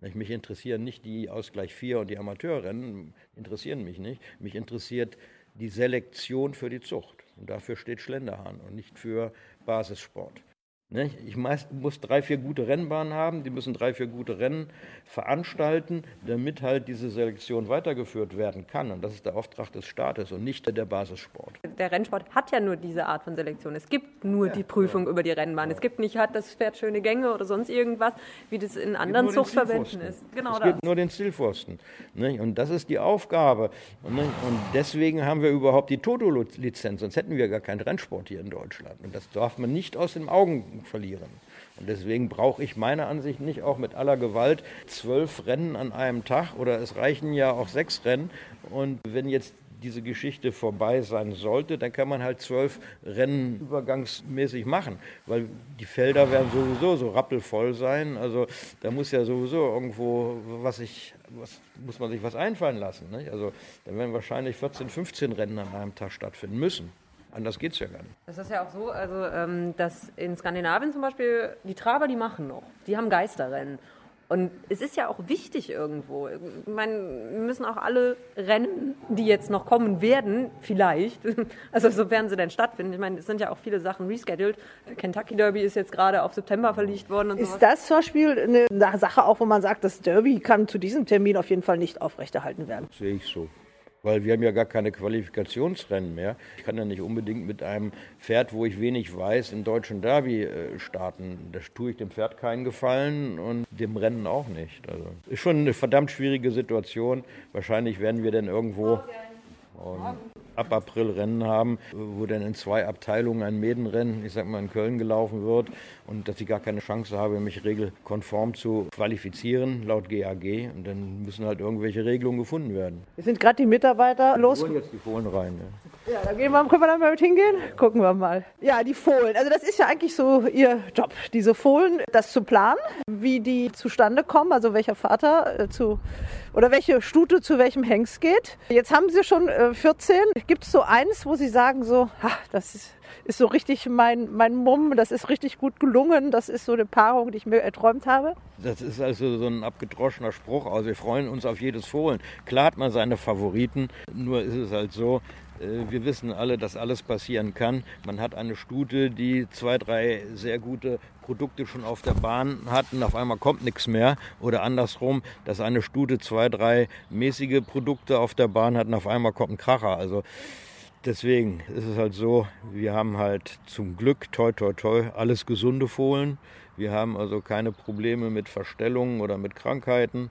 Mich interessieren nicht die Ausgleich 4 und die Amateurrennen, interessieren mich nicht. Mich interessiert die Selektion für die Zucht. Und dafür steht Schlenderhahn und nicht für Basissport. Nicht? Ich muss drei, vier gute Rennbahnen haben, die müssen drei, vier gute Rennen veranstalten, damit halt diese Selektion weitergeführt werden kann. Und das ist der Auftrag des Staates und nicht der Basissport. Der Rennsport hat ja nur diese Art von Selektion. Es gibt nur die Prüfung über die Rennbahn. Es gibt nicht, hat das Pferd schöne Gänge oder sonst irgendwas, wie das in anderen Zuchtverbänden ist. Genau es das. gibt nur den Zielpfosten. Nicht? Und das ist die Aufgabe. Und, nicht? und deswegen haben wir überhaupt die Toto-Lizenz, sonst hätten wir gar keinen Rennsport hier in Deutschland. Und das darf man nicht aus den Augen verlieren. Und deswegen brauche ich meiner Ansicht nicht auch mit aller Gewalt zwölf Rennen an einem Tag oder es reichen ja auch sechs Rennen. Und wenn jetzt diese Geschichte vorbei sein sollte, dann kann man halt zwölf Rennen übergangsmäßig machen, weil die Felder werden sowieso so rappelvoll sein. Also da muss ja sowieso irgendwo was ich, was muss man sich was einfallen lassen. Nicht? Also dann werden wahrscheinlich 14, 15 Rennen an einem Tag stattfinden müssen. Anders geht es ja gar nicht. Das ist ja auch so, also ähm, dass in Skandinavien zum Beispiel die Traber, die machen noch, die haben Geisterrennen. Und es ist ja auch wichtig irgendwo. Ich meine, wir müssen auch alle Rennen, die jetzt noch kommen werden, vielleicht, also sofern sie denn stattfinden. Ich meine, es sind ja auch viele Sachen rescheduled. Kentucky Derby ist jetzt gerade auf September verlegt worden und Ist sowas. das zum Beispiel eine Sache auch, wo man sagt, das Derby kann zu diesem Termin auf jeden Fall nicht aufrechterhalten werden? Sehe ich so. Weil wir haben ja gar keine Qualifikationsrennen mehr. Ich kann ja nicht unbedingt mit einem Pferd, wo ich wenig weiß, im deutschen Derby äh, starten. Da tue ich dem Pferd keinen Gefallen und dem Rennen auch nicht. Also ist schon eine verdammt schwierige Situation. Wahrscheinlich werden wir dann irgendwo und ab April Rennen haben, wo dann in zwei Abteilungen ein Mädenrennen, ich sag mal in Köln gelaufen wird und dass ich gar keine Chance habe, mich regelkonform zu qualifizieren laut GAG und dann müssen halt irgendwelche Regelungen gefunden werden. Wir sind gerade die Mitarbeiter los. Holen jetzt die Fohlen rein. Ja. Ja, dann gehen wir, können wir dann mal mit hingehen? Gucken wir mal. Ja, die Fohlen. Also das ist ja eigentlich so Ihr Job, diese Fohlen, das zu planen, wie die zustande kommen, also welcher Vater äh, zu oder welche Stute zu welchem Hengst geht. Jetzt haben Sie schon äh, 14. Gibt es so eins, wo Sie sagen so, ha, das ist, ist so richtig mein, mein Mumm, das ist richtig gut gelungen, das ist so eine Paarung, die ich mir erträumt habe? Das ist also so ein abgedroschener Spruch. Also wir freuen uns auf jedes Fohlen. Klar hat man seine Favoriten, nur ist es halt so, wir wissen alle, dass alles passieren kann. Man hat eine Stute, die zwei, drei sehr gute Produkte schon auf der Bahn hat und auf einmal kommt nichts mehr. Oder andersrum, dass eine Stute zwei, drei mäßige Produkte auf der Bahn hat und auf einmal kommt ein Kracher. Also deswegen ist es halt so, wir haben halt zum Glück, toi, toi, toi, alles gesunde Fohlen. Wir haben also keine Probleme mit Verstellungen oder mit Krankheiten.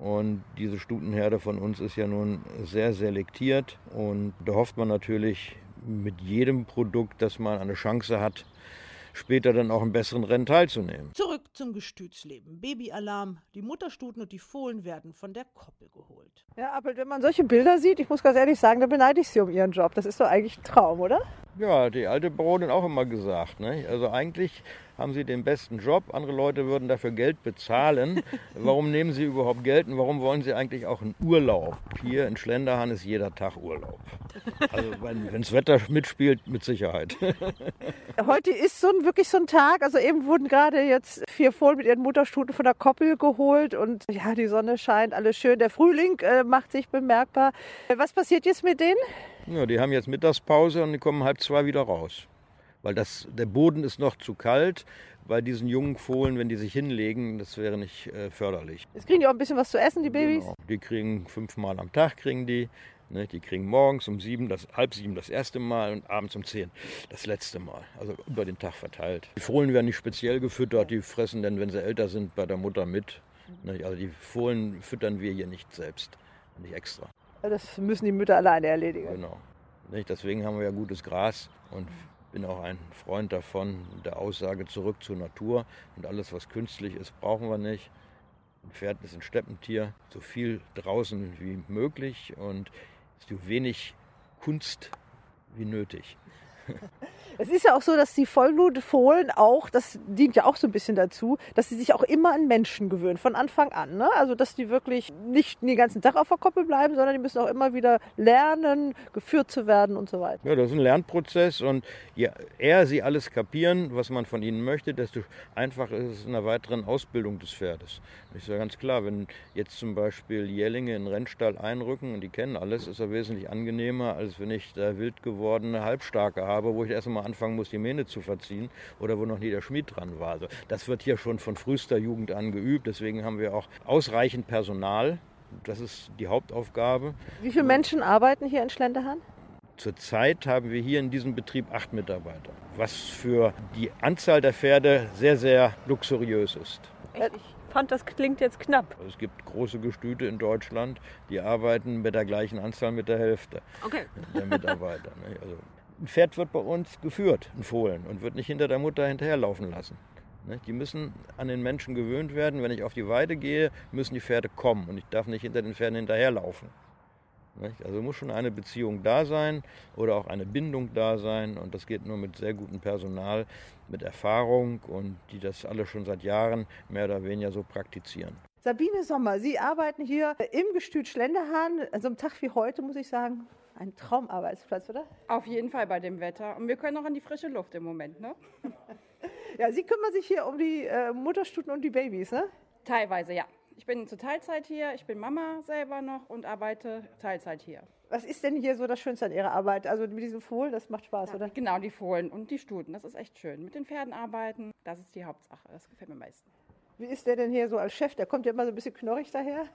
Und diese Stutenherde von uns ist ja nun sehr selektiert. Und da hofft man natürlich mit jedem Produkt, dass man eine Chance hat, später dann auch im besseren Rennen teilzunehmen. Zurück zum Gestütsleben. Babyalarm. Die Mutterstuten und die Fohlen werden von der Koppel geholt. Ja, Appelt, wenn man solche Bilder sieht, ich muss ganz ehrlich sagen, da beneide ich Sie um Ihren Job. Das ist doch eigentlich ein Traum, oder? Ja, die alte Baronin auch immer gesagt. Ne? Also eigentlich haben sie den besten Job, andere Leute würden dafür Geld bezahlen. Warum nehmen sie überhaupt Geld und warum wollen sie eigentlich auch einen Urlaub? Hier in Schlenderhahn ist jeder Tag Urlaub. Also wenn das Wetter mitspielt, mit Sicherheit. Heute ist so ein, wirklich so ein Tag. Also eben wurden gerade jetzt vier Fohlen mit ihren Mutterstuten von der Koppel geholt und ja, die Sonne scheint, alles schön. Der Frühling äh, macht sich bemerkbar. Was passiert jetzt mit denen? Ja, die haben jetzt Mittagspause und die kommen halb zwei wieder raus. Weil das, der Boden ist noch zu kalt. Bei diesen jungen Fohlen, wenn die sich hinlegen, das wäre nicht äh, förderlich. Jetzt kriegen die auch ein bisschen was zu essen, die Babys. Genau. Die kriegen fünfmal am Tag kriegen die. Ne, die kriegen morgens um sieben, das, halb sieben das erste Mal und abends um zehn das letzte Mal. Also über den Tag verteilt. Die Fohlen werden nicht speziell gefüttert, die fressen dann, wenn sie älter sind, bei der Mutter mit. Ne, also die Fohlen füttern wir hier nicht selbst, nicht extra. Das müssen die Mütter alleine erledigen. Genau. Deswegen haben wir ja gutes Gras und bin auch ein Freund davon, der Aussage zurück zur Natur. Und alles, was künstlich ist, brauchen wir nicht. Ein Pferd ist ein Steppentier, so viel draußen wie möglich und so wenig Kunst wie nötig. Es ist ja auch so, dass die Vollblutfohlen auch, das dient ja auch so ein bisschen dazu, dass sie sich auch immer an Menschen gewöhnen, von Anfang an. Ne? Also, dass die wirklich nicht den ganzen Tag auf der Koppel bleiben, sondern die müssen auch immer wieder lernen, geführt zu werden und so weiter. Ja, das ist ein Lernprozess und je eher sie alles kapieren, was man von ihnen möchte, desto einfacher ist es in der weiteren Ausbildung des Pferdes. Ist ja ganz klar, wenn jetzt zum Beispiel Jährlinge in den Rennstall einrücken und die kennen alles, ist er wesentlich angenehmer, als wenn ich da wild gewordene Halbstarke habe, wo ich erst einmal anfangen muss, die Mähne zu verziehen oder wo noch nie der Schmied dran war. Also das wird hier schon von frühester Jugend an geübt. Deswegen haben wir auch ausreichend Personal. Das ist die Hauptaufgabe. Wie viele Menschen arbeiten hier in Schlenderhahn? Zurzeit haben wir hier in diesem Betrieb acht Mitarbeiter, was für die Anzahl der Pferde sehr, sehr luxuriös ist. Echt? Ich fand, das klingt jetzt knapp. Also es gibt große Gestüte in Deutschland, die arbeiten mit der gleichen Anzahl mit der Hälfte Okay. der Mitarbeiter. ne? Also ein Pferd wird bei uns geführt, ein Fohlen, und wird nicht hinter der Mutter hinterherlaufen lassen. ne? Die müssen an den Menschen gewöhnt werden. Wenn ich auf die Weide gehe, müssen die Pferde kommen und ich darf nicht hinter den Pferden hinterherlaufen. Nicht? Also muss schon eine Beziehung da sein oder auch eine Bindung da sein und das geht nur mit sehr gutem Personal, mit Erfahrung und die das alle schon seit Jahren mehr oder weniger so praktizieren. Sabine Sommer, Sie arbeiten hier im Gestüt Schlenderhahn. An so einem Tag wie heute muss ich sagen, ein Traumarbeitsplatz, oder? Auf jeden Fall bei dem Wetter. Und wir können auch an die frische Luft im Moment, ne? Ja, Sie kümmern sich hier um die äh, Mutterstuten und die Babys, ne? Teilweise, ja. Ich bin zur Teilzeit hier, ich bin Mama selber noch und arbeite Teilzeit hier. Was ist denn hier so das Schönste an Ihrer Arbeit? Also mit diesem Fohlen, das macht Spaß, oder? Genau, die Fohlen und die Stuten, das ist echt schön. Mit den Pferden arbeiten, das ist die Hauptsache, das gefällt mir am meisten. Wie ist der denn hier so als Chef? Der kommt ja immer so ein bisschen knorrig daher.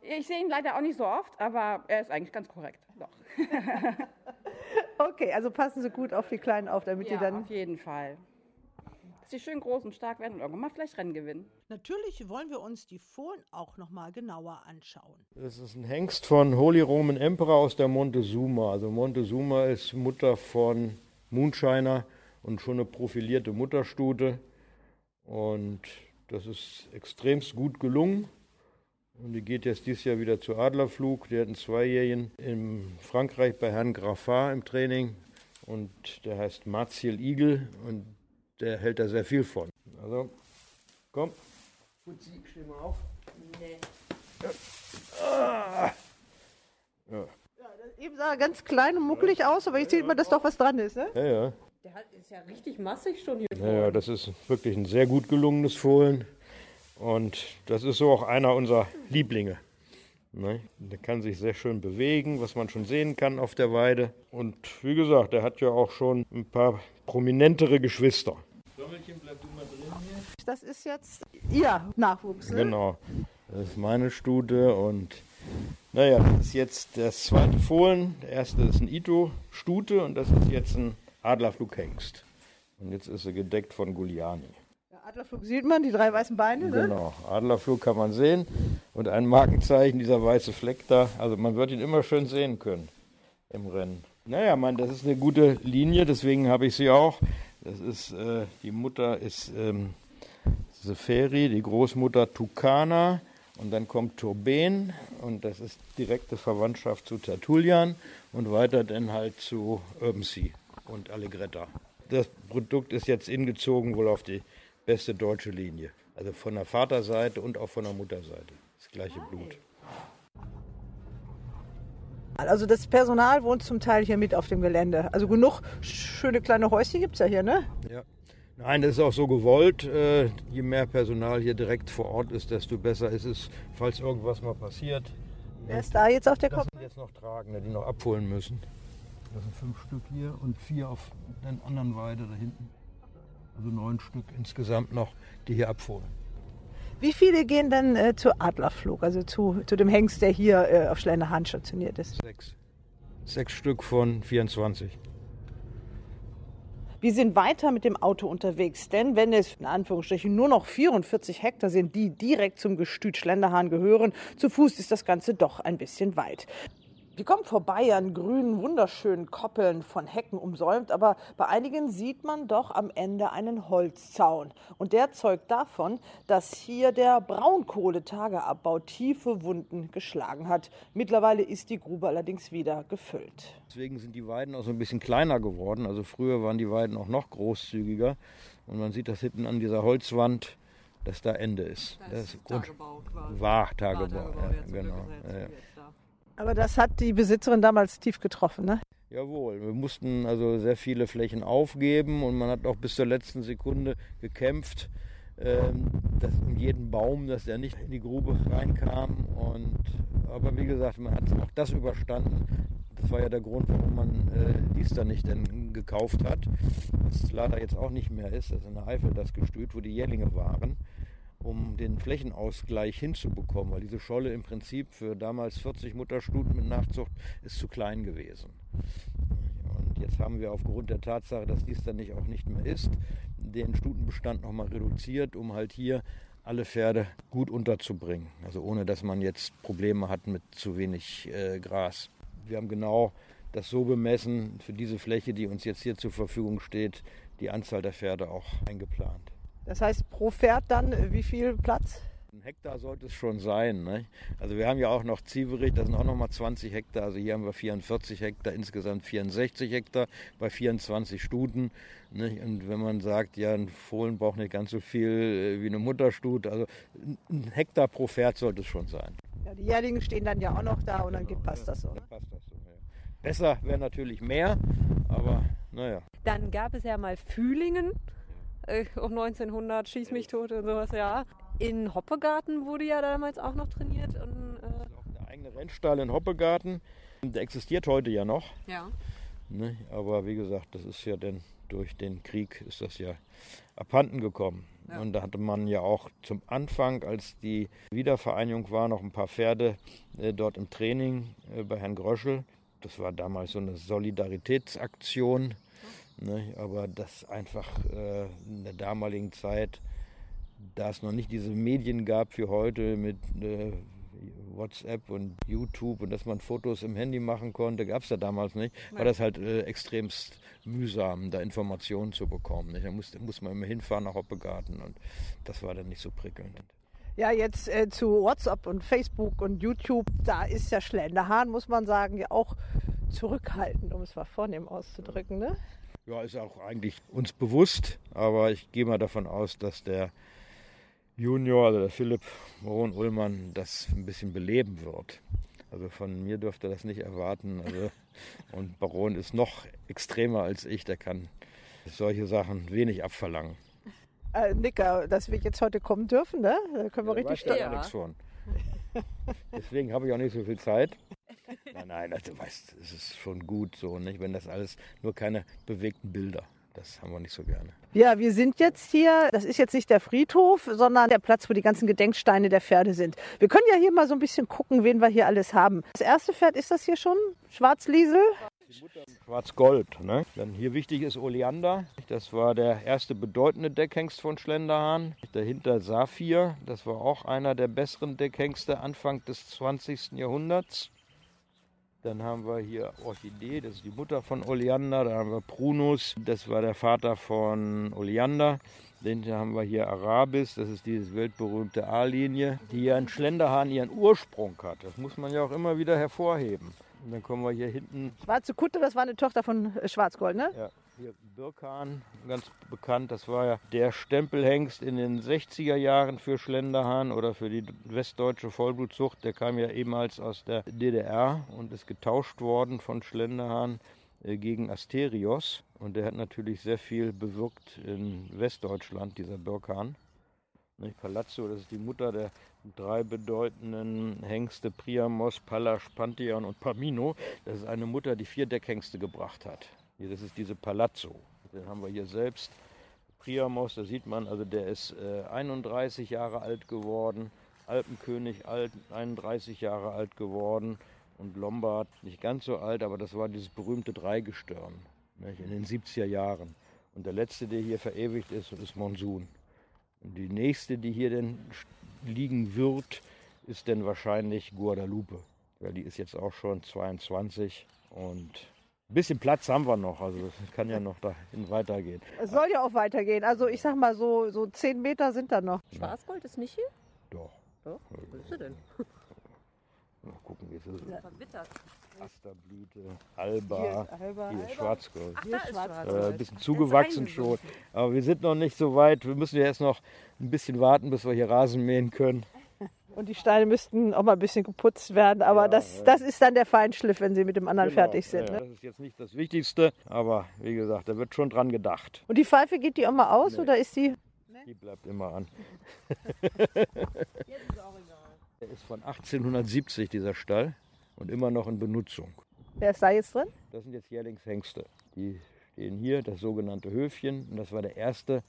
Ich sehe ihn leider auch nicht so oft, aber er ist eigentlich ganz korrekt. Doch. Okay, also passen Sie gut auf die Kleinen auf, damit die Ja, dann. auf jeden Fall. Dass die schön groß und stark werden und irgendwann mal vielleicht Rennen gewinnen. Natürlich wollen wir uns die Fohlen auch noch mal genauer anschauen. Das ist ein Hengst von Holy Roman Emperor aus der Montezuma. Also Montezuma ist Mutter von Moonshiner und schon eine profilierte Mutterstute. Und das ist extremst gut gelungen. Und die geht jetzt dieses Jahr wieder zu Adlerflug. Die hat einen Zweijährigen in Frankreich bei Herrn Graffat im Training. Und der heißt Martial Eagle und der hält da sehr viel von. Also, komm. Fuzzi, steh mal auf. Ah. Ja. Eben sah er ganz klein und muckelig aus, aber jetzt sieht man, dass doch was dran ist, ne? Ja, ja. Der hat- ist ja richtig massig schon hier. Ja, ja, das ist wirklich ein sehr gut gelungenes Fohlen. Und das ist so auch einer unserer Lieblinge. Ne? Der kann sich sehr schön bewegen, was man schon sehen kann auf der Weide. Und wie gesagt, der hat ja auch schon ein paar prominentere Geschwister. Das ist jetzt Ihr Nachwuchs, ne? Genau. Das ist meine Stute und naja, das ist jetzt das zweite Fohlen. Der erste ist ein Ito-Stute und das ist jetzt ein Adlerflughengst. Und jetzt ist sie gedeckt von Guliani. Adlerflug sieht man, die drei weißen Beine, ne? Genau, Adlerflug kann man sehen und ein Markenzeichen, dieser weiße Fleck da. Also man wird ihn immer schön sehen können im Rennen. Naja, man, das ist eine gute Linie, deswegen habe ich sie auch. Das ist, äh, die Mutter ist ähm, Seferi, die Großmutter Tukana und dann kommt Turben und das ist direkte Verwandtschaft zu Tertullian und weiter dann halt zu Urbancy und Allegretta. Das Produkt ist jetzt ingezogen wohl auf die beste deutsche Linie. Also von der Vaterseite und auch von der Mutterseite. Das gleiche Blut. Also das Personal wohnt zum Teil hier mit auf dem Gelände. Also genug schöne kleine Häuschen gibt es ja hier, ne? Ja. Nein, das ist auch so gewollt. Äh, je mehr Personal hier direkt vor Ort ist, desto besser ist es, falls irgendwas mal passiert. Wer ist da jetzt auf der Das Kopf? sind jetzt noch Tragende, die noch abholen müssen. Das sind fünf Stück hier und vier auf der anderen Weide da hinten. Also neun Stück insgesamt noch, die hier abholen. Wie viele gehen denn äh, zu Adlerflug, also zu, zu dem Hengst, der hier äh, auf Schlenderhahn stationiert ist? Sechs. Sechs Stück von 24. Wir sind weiter mit dem Auto unterwegs, denn wenn es in Anführungsstrichen nur noch 44 Hektar sind, die direkt zum Gestüt Schlenderhahn gehören, zu Fuß ist das Ganze doch ein bisschen weit. Wir kommen vorbei an grünen, wunderschönen Koppeln von Hecken umsäumt, aber bei einigen sieht man doch am Ende einen Holzzaun. Und der zeugt davon, dass hier der Braunkohletageabbau tiefe Wunden geschlagen hat. Mittlerweile ist die Grube allerdings wieder gefüllt. Deswegen sind die Weiden auch so ein bisschen kleiner geworden. Also früher waren die Weiden auch noch großzügiger. Und man sieht das hinten an dieser Holzwand, dass da Ende ist. Das ist Tagebau quasi. War Tagebau. Tagebau, Ja, genau. Aber das hat die Besitzerin damals tief getroffen, ne? Jawohl, wir mussten also sehr viele Flächen aufgeben und man hat auch bis zur letzten Sekunde gekämpft, ähm, dass um jeden Baum, dass der nicht in die Grube reinkam. Und, aber wie gesagt, man hat auch das überstanden. Das war ja der Grund, warum man äh, dies dann nicht dann gekauft hat, was leider jetzt auch nicht mehr ist, das ist in der Eifel das Gestüt, wo die Jährlinge waren, um den Flächenausgleich hinzubekommen, weil diese Scholle im Prinzip für damals 40 Mutterstuten mit Nachzucht ist zu klein gewesen. Und jetzt haben wir aufgrund der Tatsache, dass dies dann nicht auch nicht mehr ist, den Stutenbestand nochmal reduziert, um halt hier alle Pferde gut unterzubringen. Also ohne dass man jetzt Probleme hat mit zu wenig äh, Gras. Wir haben genau das so bemessen für diese Fläche, die uns jetzt hier zur Verfügung steht, die Anzahl der Pferde auch eingeplant. Das heißt, pro Pferd dann äh, wie viel Platz? Ein Hektar sollte es schon sein. Ne? Also wir haben ja auch noch Zieverich, das sind auch noch mal 20 Hektar. Also hier haben wir 44 Hektar, insgesamt 64 Hektar bei 24 Stuten. Ne? Und wenn man sagt, ja, ein Fohlen braucht nicht ganz so viel äh, wie eine Mutterstute, also ein Hektar pro Pferd sollte es schon sein. Ja, die Jährlinge stehen dann ja auch noch da und dann Genau, passt das so. Dann passt das so ja. Besser wäre natürlich mehr, aber naja. Dann gab es ja mal Fühlingen äh, um 1900, Schieß mich tot und sowas, ja. In Hoppegarten wurde ja damals auch noch trainiert. Und, äh, Auch der eigene Rennstall in Hoppegarten, der existiert heute ja noch. ja. Ne? Aber wie gesagt, das ist ja dann durch den Krieg ist das ja abhanden gekommen. Ja. Und da hatte man ja auch zum Anfang, als die Wiedervereinigung war, noch ein paar Pferde äh, dort im Training äh, bei Herrn Gröschel. Das war damals so eine Solidaritätsaktion. Ne? Aber das einfach äh, in der damaligen Zeit, da es noch nicht diese Medien gab wie heute mit äh, WhatsApp und YouTube und dass man Fotos im Handy machen konnte, gab es ja damals nicht, war das halt äh, extremst mühsam, da Informationen zu bekommen. Nicht? Da musste, muss man immer hinfahren nach Hoppegarten und das war dann nicht so prickelnd. Ja, jetzt äh, zu WhatsApp und Facebook und YouTube, da ist ja Schlenderhahn, muss man sagen, ja auch zurückhaltend, um es mal vornehm auszudrücken. Ne? Ja, ist auch eigentlich uns bewusst, aber ich gehe mal davon aus, dass der Junior, also der Philipp Moron Ullmann, das ein bisschen beleben wird. Also von mir dürfte er das nicht erwarten. Also, und Baron ist noch extremer als ich, der kann solche Sachen wenig abverlangen. Äh, Nicker, dass wir jetzt heute kommen dürfen, ne? Da können wir Da richtig stolz. Ja. Alex von. Deswegen habe ich auch nicht so viel Zeit. Nein, nein, also, du weißt, es ist schon gut so, nicht? Wenn das alles nur keine bewegten Bilder. Das haben wir nicht so gerne. Ja, wir sind jetzt hier, das ist jetzt nicht der Friedhof, sondern der Platz, wo die ganzen Gedenksteine der Pferde sind. Wir können ja hier mal so ein bisschen gucken, wen wir hier alles haben. Das erste Pferd ist das hier schon, Schwarzliesel. Schwarz-Gold. Ne? Dann hier wichtig ist Oleander. Das war der erste bedeutende Deckhengst von Schlenderhahn. Dahinter Saphir. Das war auch einer der besseren Deckhengste Anfang des 20. Jahrhunderts. Dann haben wir hier Orchidee, das ist die Mutter von Oleander. Da haben wir Prunus, das war der Vater von Oleander. Dann haben wir hier Arabis, das ist diese weltberühmte A-Linie, die ja in Schlenderhahn ihren Ursprung hat. Das muss man ja auch immer wieder hervorheben. Und dann kommen wir hier hinten Schwarze Kutte, das war eine Tochter von Schwarzgold, ne? ja, hier Birkan, ganz bekannt. Das war ja der Stempelhengst in den 60er Jahren für Schlenderhahn oder für die westdeutsche Vollblutzucht. Der kam ja ehemals aus der DDR und ist getauscht worden von Schlenderhahn äh, gegen Asterios. Und der hat natürlich sehr viel bewirkt in Westdeutschland, dieser Birkan. Nicht? Palazzo, das ist die Mutter der drei bedeutenden Hengste Priamos, Pallas, Pantheon und Pamino. Das ist eine Mutter, die vier Deckhengste gebracht hat. Das ist diese Palazzo. Den haben wir hier selbst. Priamos, da sieht man, also der ist äh, 31 Jahre alt geworden. Alpenkönig alt, 31 Jahre alt geworden. Und Lombard nicht ganz so alt, aber das war dieses berühmte Dreigestirn nicht, in den 70er Jahren. Und der letzte, der hier verewigt ist, ist Monsun. Und die nächste, die hier denn liegen wird, ist dann wahrscheinlich Guadalupe. Weil die ist jetzt auch schon 22 und ein bisschen Platz haben wir noch. Also das kann ja noch dahin weitergehen. Es soll ja auch weitergehen. Also ich sag mal so, so zehn Meter sind da noch. Schwarzgold ist nicht hier? Doch. Doch. Wo ist sie denn? Mal gucken, wie es ist. Asterblüte, Alba, Alba. hier ist Schwarzgold. Ach, da ist Äh, Schwarzgold. ein bisschen zugewachsen schon. Aber wir sind noch nicht so weit. Wir müssen ja erst noch ein bisschen warten, bis wir hier Rasen mähen können. Und die Steine müssten auch mal ein bisschen geputzt werden. Aber Ja, das, ja. das ist dann der Feinschliff, wenn sie mit dem anderen Genau, fertig sind. ja, Ne? Das ist jetzt nicht das Wichtigste, aber wie gesagt, da wird schon dran gedacht. Und die Pfeife geht die auch mal aus Nee. oder ist die? Die bleibt immer an. Der ist von 1870, dieser Stall, und immer noch in Benutzung. Wer ist da jetzt drin? Das sind jetzt Jährlingshengste. Die stehen hier, das sogenannte Höfchen. Und das war der erste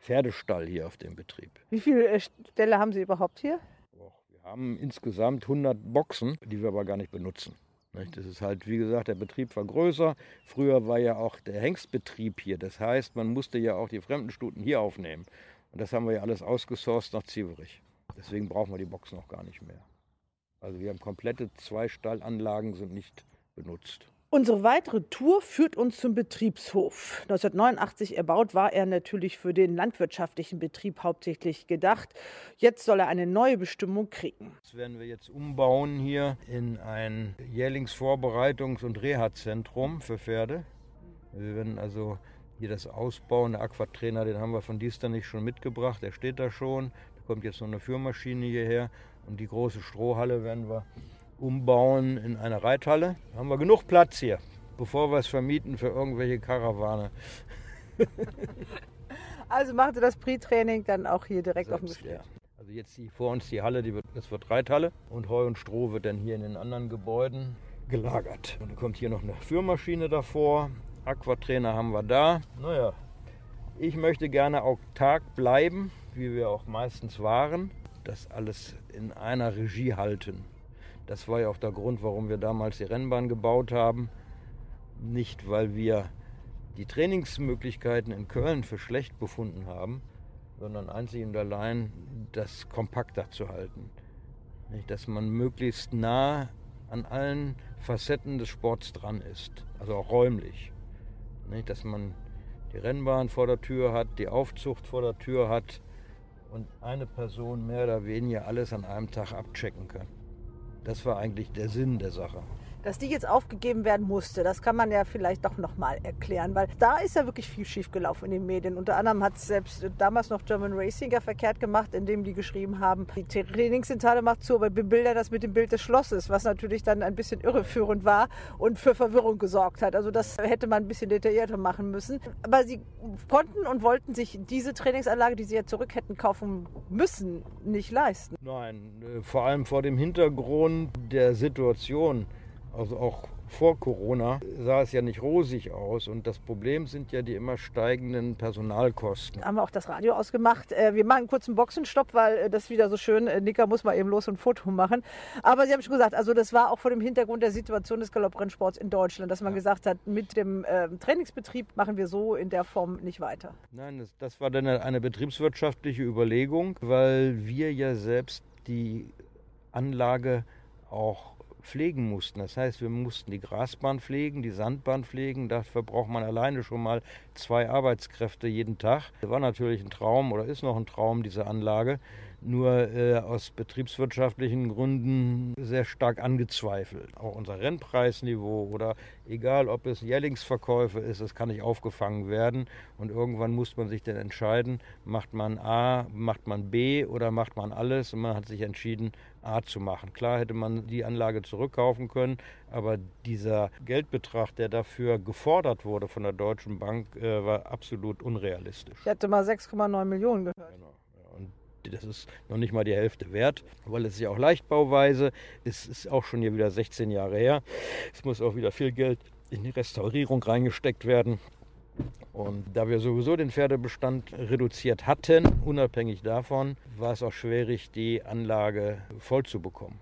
Pferdestall hier auf dem Betrieb. Wie viele äh, Ställe haben Sie überhaupt hier? Wir haben insgesamt 100 Boxen, die wir aber gar nicht benutzen. Das ist halt, wie gesagt, der Betrieb war größer. Früher war ja auch der Hengstbetrieb hier. Das heißt, man musste ja auch die Fremdenstuten hier aufnehmen. Und das haben wir ja alles ausgesourced nach Zieverich. Deswegen brauchen wir die Boxen auch gar nicht mehr. Also wir haben komplette zwei Stallanlagen sind nicht benutzt. Unsere weitere Tour führt uns zum Betriebshof. 1989 erbaut war er natürlich für den landwirtschaftlichen Betrieb hauptsächlich gedacht. Jetzt soll er eine neue Bestimmung kriegen. Das werden wir jetzt umbauen hier in ein Jährlingsvorbereitungs- und Reha-Zentrum für Pferde. Wir werden also hier das ausbauen. Der Aquatrainer, den haben wir von nicht schon mitgebracht. Der steht da schon. Da kommt jetzt noch eine Führmaschine hierher. Und die große Strohhalle werden wir umbauen in eine Reithalle. Da haben wir genug Platz hier, bevor wir es vermieten für irgendwelche Karawane. also macht ihr das Pre-Training dann auch hier direkt Selbst, auf dem Gestüt? Ja. Also jetzt die, vor uns die Halle, die wird, das wird Reithalle und Heu und Stroh wird dann hier in den anderen Gebäuden gelagert. Und dann kommt hier noch eine Führmaschine davor. Aquatrainer haben wir da. Naja, ich möchte gerne autark bleiben, wie wir auch meistens waren. Das alles in einer Regie halten. Das war ja auch der Grund, warum wir damals die Rennbahn gebaut haben. Nicht, weil wir die Trainingsmöglichkeiten in Köln für schlecht befunden haben, sondern einzig und allein das kompakter zu halten. Dass man möglichst nah an allen Facetten des Sports dran ist, also auch räumlich. Dass man die Rennbahn vor der Tür hat, die Aufzucht vor der Tür hat und eine Person mehr oder weniger alles an einem Tag abchecken kann. Das war eigentlich der Sinn der Sache. Dass die jetzt aufgegeben werden musste, das kann man ja vielleicht doch nochmal erklären, weil da ist ja wirklich viel schiefgelaufen in den Medien. Unter anderem hat es selbst damals noch German Racing ja verkehrt gemacht, indem die geschrieben haben, die Trainingszentrale macht zu, aber bebildern das mit dem Bild des Schlosses, was natürlich dann ein bisschen irreführend war und für Verwirrung gesorgt hat. Also das hätte man ein bisschen detaillierter machen müssen. Aber sie konnten und wollten sich diese Trainingsanlage, die sie ja zurück hätten kaufen müssen, nicht leisten. Nein, äh, vor allem vor dem Hintergrund der Situation also auch vor Corona sah es ja nicht rosig aus. Und das Problem sind ja die immer steigenden Personalkosten. Haben wir auch das Radio ausgemacht. Äh, wir machen einen kurzen Boxenstopp, weil äh, das ist wieder so schön. Äh, Nicker muss mal eben los und ein Foto machen. Aber Sie haben schon gesagt, also das war auch vor dem Hintergrund der Situation des Galopprennsports in Deutschland, dass man ja. gesagt hat, mit dem Trainingsbetrieb machen wir so in der Form nicht weiter. Nein, das, das war dann eine betriebswirtschaftliche Überlegung, weil wir ja selbst die Anlage auch pflegen mussten. Das heißt, wir mussten die Grasbahn pflegen, die Sandbahn pflegen. Dafür braucht man alleine schon mal zwei Arbeitskräfte jeden Tag. Das war natürlich ein Traum oder ist noch ein Traum, diese Anlage nur äh, aus betriebswirtschaftlichen Gründen sehr stark angezweifelt. Auch unser Rennpreisniveau oder egal ob es Jährlingsverkäufe ist, das kann nicht aufgefangen werden. Und irgendwann muss man sich dann entscheiden, macht man A, macht man B oder macht man alles. Und man hat sich entschieden, A zu machen. Klar hätte man die Anlage zurückkaufen können, aber dieser Geldbetrag, der dafür gefordert wurde von der Deutschen Bank, äh, war absolut unrealistisch. Ich hätte mal 6,9 Millionen gehört. Genau. Das ist noch nicht mal die Hälfte wert, weil es ist ja auch Leichtbauweise. Es ist auch schon hier wieder 16 Jahre her. Es muss auch wieder viel Geld in die Restaurierung reingesteckt werden. Und da wir sowieso den Pferdebestand reduziert hatten, unabhängig davon, war es auch schwierig, die Anlage voll zu bekommen.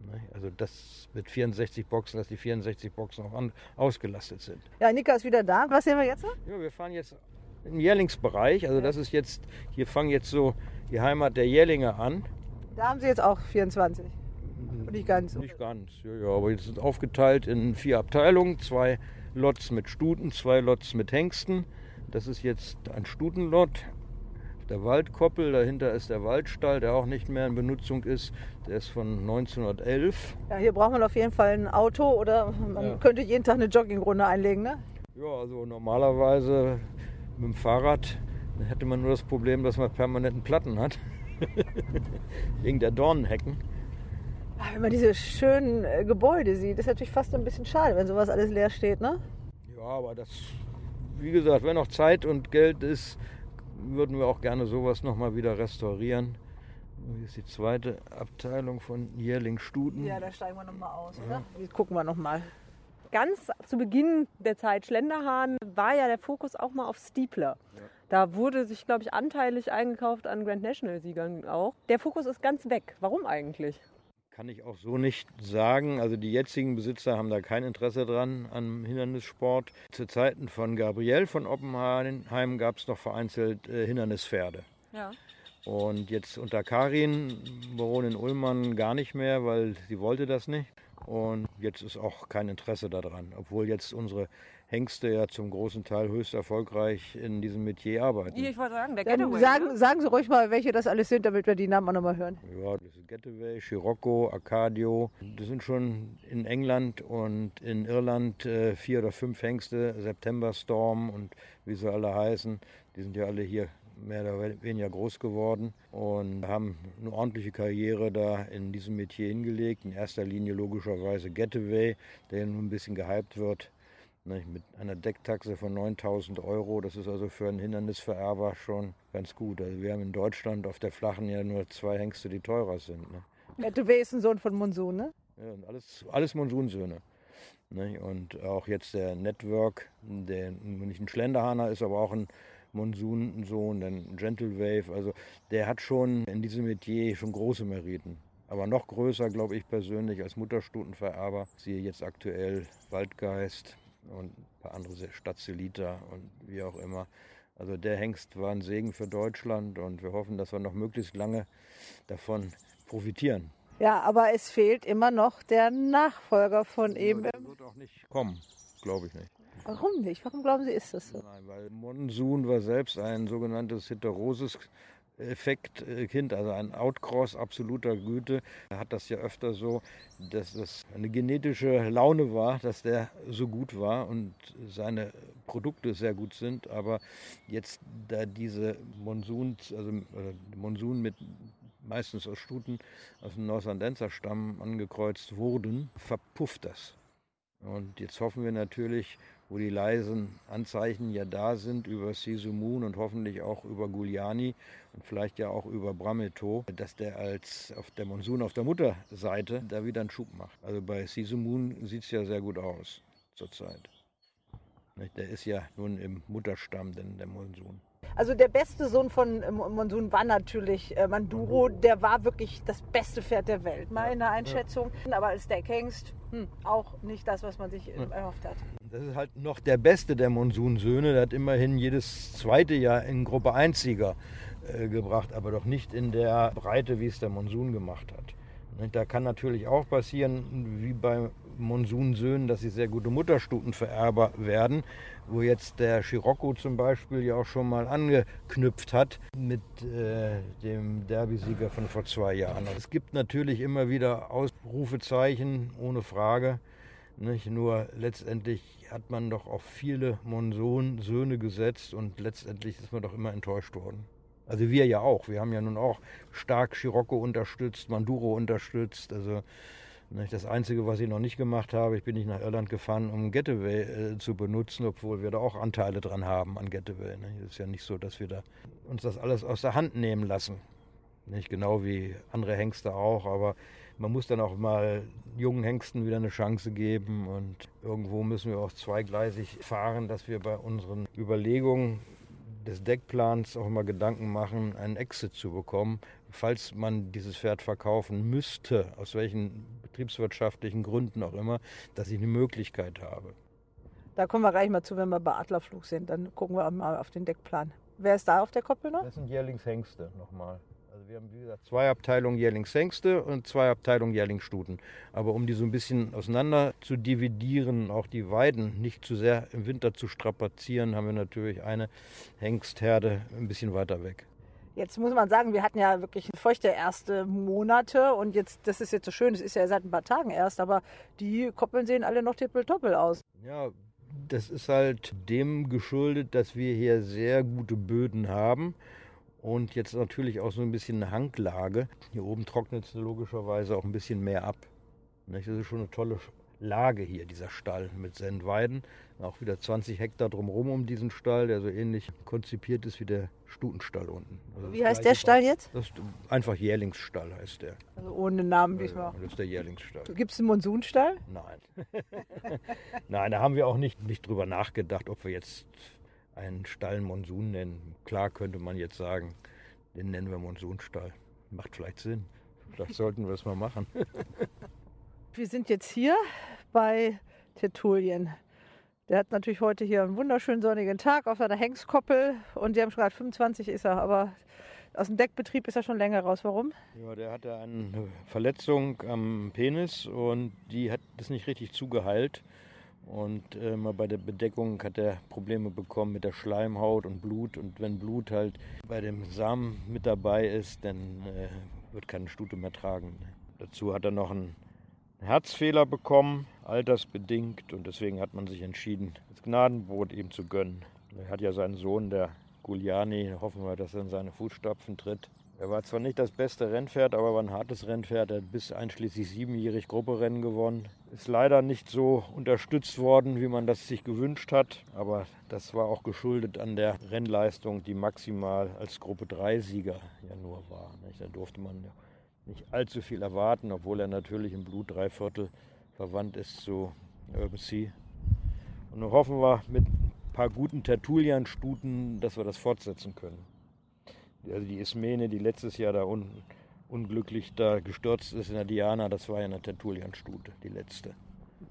Ne? Also das mit 64 Boxen, dass die 64 Boxen auch an, ausgelastet sind. Ja, Nika ist wieder da. Was sehen wir jetzt? Ja, wir fahren jetzt im Jährlingsbereich. Also das ist jetzt, hier fangen jetzt so die Heimat der Jährlinge an. Da haben Sie jetzt auch 24? Nicht ganz? Nicht ganz, ja, ja, aber jetzt sind aufgeteilt in vier Abteilungen. Zwei Lots mit Stuten, zwei Lots mit Hengsten. Das ist jetzt ein Stutenlot. Der Waldkoppel, dahinter ist der Waldstall, der auch nicht mehr in Benutzung ist. Der ist von 1911. Ja, hier braucht man auf jeden Fall ein Auto oder man ja. könnte jeden Tag eine Joggingrunde einlegen, ne? Ja, also normalerweise mit dem Fahrrad hätte man nur das Problem, dass man permanenten Platten hat. Wegen der Dornenhecken. Wenn man diese schönen äh, Gebäude sieht, ist natürlich fast ein bisschen schade, wenn sowas alles leer steht, ne? Ja, aber das, wie gesagt, wenn noch Zeit und Geld ist, würden wir auch gerne sowas nochmal wieder restaurieren. Hier ist die zweite Abteilung von Jährling Stuten. Ja, da steigen wir nochmal aus, oder? Ja. Gucken wir nochmal. Ganz zu Beginn der Zeit Schlenderhahn war ja der Fokus auch mal auf Stiepler. Da wurde sich, glaube ich, anteilig eingekauft an Grand National-Siegern auch. Der Fokus ist ganz weg. Warum eigentlich? Kann ich auch so nicht sagen. Also die jetzigen Besitzer haben da kein Interesse dran am Hindernissport. Zu Zeiten von Gabriel von Oppenheim gab es noch vereinzelt äh, Hindernispferde. Ja. Und jetzt unter Karin, Baronin Ullmann, gar nicht mehr, weil sie wollte das nicht. Und jetzt ist auch kein Interesse daran, obwohl jetzt unsere Hengste ja zum großen Teil höchst erfolgreich in diesem Metier arbeiten. Ich wollte sagen, der Dann Getaway. sagen, ne? sagen Sie ruhig mal, welche das alles sind, damit wir die Namen auch nochmal hören. Ja, das ist Getaway, Scirocco, Arcadio. Das sind schon in England und in Irland äh, vier oder fünf Hengste, September Storm und wie sie alle heißen. Die sind ja alle hier mehr oder weniger groß geworden und haben eine ordentliche Karriere da in diesem Metier hingelegt. In erster Linie logischerweise Getaway, der nun ein bisschen gehypt wird. Nicht, mit einer Decktaxe von 9000 Euro, das ist also für einen Hindernisvererber schon ganz gut. Also wir haben in Deutschland auf der Flachen ja nur zwei Hengste, die teurer sind. Ne? Getaway ist ein Sohn von Monsun, ne? Ja, und alles, alles Monsunsöhne. Ne? Und auch jetzt der Network, der nicht ein Schlenderhahner ist, aber auch ein Monsunsohn, ein Gentle Wave. Also der hat schon in diesem Metier schon große Meriten. Aber noch größer, glaube ich persönlich, als Mutterstutenvererber. Siehe jetzt aktuell Waldgeist und ein paar andere Stadtzeliter und wie auch immer. Also der Hengst war ein Segen für Deutschland und wir hoffen, dass wir noch möglichst lange davon profitieren. Ja, aber es fehlt immer noch der Nachfolger von ihm. Der wird auch nicht kommen, glaube ich nicht. Warum nicht? Warum glauben Sie, ist das so? Nein, weil Monsun war selbst ein sogenanntes Heterosis. Effekt-Kind, also ein Outcross absoluter Güte. Er hat das ja öfter so, dass das eine genetische Laune war, dass der so gut war und seine Produkte sehr gut sind. Aber jetzt, da diese Monsuns, also Monsun mit meistens aus Stuten aus dem Norsandenser Stamm angekreuzt wurden, verpufft das. Und jetzt hoffen wir natürlich, wo die leisen Anzeichen ja da sind über Sisumun und hoffentlich auch über Giuliani und vielleicht ja auch über Brameto, dass der als auf der Monsun auf der Mutterseite da wieder einen Schub macht. Also bei Sisumun sieht es ja sehr gut aus zurzeit. Der ist ja nun im Mutterstamm, denn der Monsun. Also der beste Sohn von äh, Monsun war natürlich äh, Manduro. Der war wirklich das beste Pferd der Welt, meine Einschätzung. Aber als Deckhengst hm, auch nicht das, was man sich äh, erhofft hat. Das ist halt noch der beste der Monsunsöhne. Der hat immerhin jedes zweite Jahr in Gruppe 1-Sieger äh, gebracht, aber doch nicht in der Breite, wie es der Monsun gemacht hat. Da kann natürlich auch passieren, wie bei Monsunsöhnen, dass sie sehr gute Mutterstutenvererber werden, wo jetzt der Scirocco zum Beispiel ja auch schon mal angeknüpft hat mit äh, dem Derby-Sieger von vor zwei Jahren. Es gibt natürlich immer wieder Ausrufezeichen, ohne Frage. Nicht? Nur letztendlich hat man doch auf viele Monsun-Söhne gesetzt und letztendlich ist man doch immer enttäuscht worden. Also wir ja auch. Wir haben ja nun auch stark Scirocco unterstützt, Manduro unterstützt. Also? Das Einzige, was ich noch nicht gemacht habe, ich bin nicht nach Irland gefahren, um Getaway äh, zu benutzen, obwohl wir da auch Anteile dran haben an Getaway. Ne? Es ist ja nicht so, dass wir da uns das alles aus der Hand nehmen lassen. Nicht genau wie andere Hengste auch, aber man muss dann auch mal jungen Hengsten wieder eine Chance geben und irgendwo müssen wir auch zweigleisig fahren, dass wir bei unseren Überlegungen des Deckplans auch mal Gedanken machen, einen Exit zu bekommen, falls man dieses Pferd verkaufen müsste, aus welchen betriebswirtschaftlichen Gründen auch immer, dass ich eine Möglichkeit habe. Da kommen wir gleich mal zu, wenn wir bei Adlerflug sind. Dann gucken wir mal auf den Deckplan. Wer ist da auf der Koppel noch? Das sind Jährlingshengste nochmal. Also wir haben, wie gesagt, zwei Abteilungen Jährlingshengste und zwei Abteilungen Jährlingsstuten. Aber um die so ein bisschen auseinander zu dividieren, auch die Weiden nicht zu sehr im Winter zu strapazieren, haben wir natürlich eine Hengstherde ein bisschen weiter weg. Jetzt muss man sagen, wir hatten ja wirklich feuchte erste Monate und jetzt, das ist jetzt so schön, es ist ja seit ein paar Tagen erst, aber die Koppeln sehen alle noch tippeltoppel aus. Ja, das ist halt dem geschuldet, dass wir hier sehr gute Böden haben und jetzt natürlich auch so ein bisschen eine Hanglage. Hier oben trocknet es logischerweise auch ein bisschen mehr ab. Das ist schon eine tolle Lage hier, dieser Stall mit Sendweiden. Auch wieder 20 Hektar drumherum um diesen Stall, der so ähnlich konzipiert ist wie der Stutenstall unten. Also Wie heißt der Stall jetzt? Das ist einfach Jährlingsstall heißt der. Also ohne Namen Ja, diesmal. das ist der Jährlingsstall. Gibt es einen Monsunstall? Nein. Nein, da haben wir auch nicht, nicht drüber nachgedacht, ob wir jetzt einen Stall Monsun nennen. Klar könnte man jetzt sagen, den nennen wir Monsunstall. Macht vielleicht Sinn. Vielleicht sollten wir es mal machen. Wir sind jetzt hier bei Tertulien. Der hat natürlich heute hier einen wunderschönen sonnigen Tag auf seiner Hengstkoppel und die haben schon gesagt, 25 ist er, aber aus dem Deckbetrieb ist er schon länger raus. Warum? Ja, der hatte eine Verletzung am Penis und die hat das nicht richtig zugeheilt. Und äh, bei der Bedeckung hat er Probleme bekommen mit der Schleimhaut und Blut. Und wenn Blut halt bei dem Samen mit dabei ist, dann äh, wird keine Stute mehr tragen. Dazu hat er noch einen Herzfehler bekommen, altersbedingt. Und deswegen hat man sich entschieden, das Gnadenbrot ihm zu gönnen. Er hat ja seinen Sohn, der Giuliani, hoffen wir, dass er in seine Fußstapfen tritt. Er war zwar nicht das beste Rennpferd, aber war ein hartes Rennpferd. Er hat bis einschließlich siebenjährig Grupperennen gewonnen. Ist leider nicht so unterstützt worden, wie man das sich gewünscht hat. Aber das war auch geschuldet an der Rennleistung, die maximal als Gruppe 3-Sieger ja nur war. Da durfte man nicht allzu viel erwarten, obwohl er natürlich im Blut drei Viertel verwandt ist zu Urban Sea. Und nun hoffen wir mit ein paar guten Tertullian-Stuten, dass wir das fortsetzen können. Also die Ismene, die letztes Jahr da unten unglücklich da gestürzt ist in der Diana, das war ja eine Tertullian-Stute, die letzte.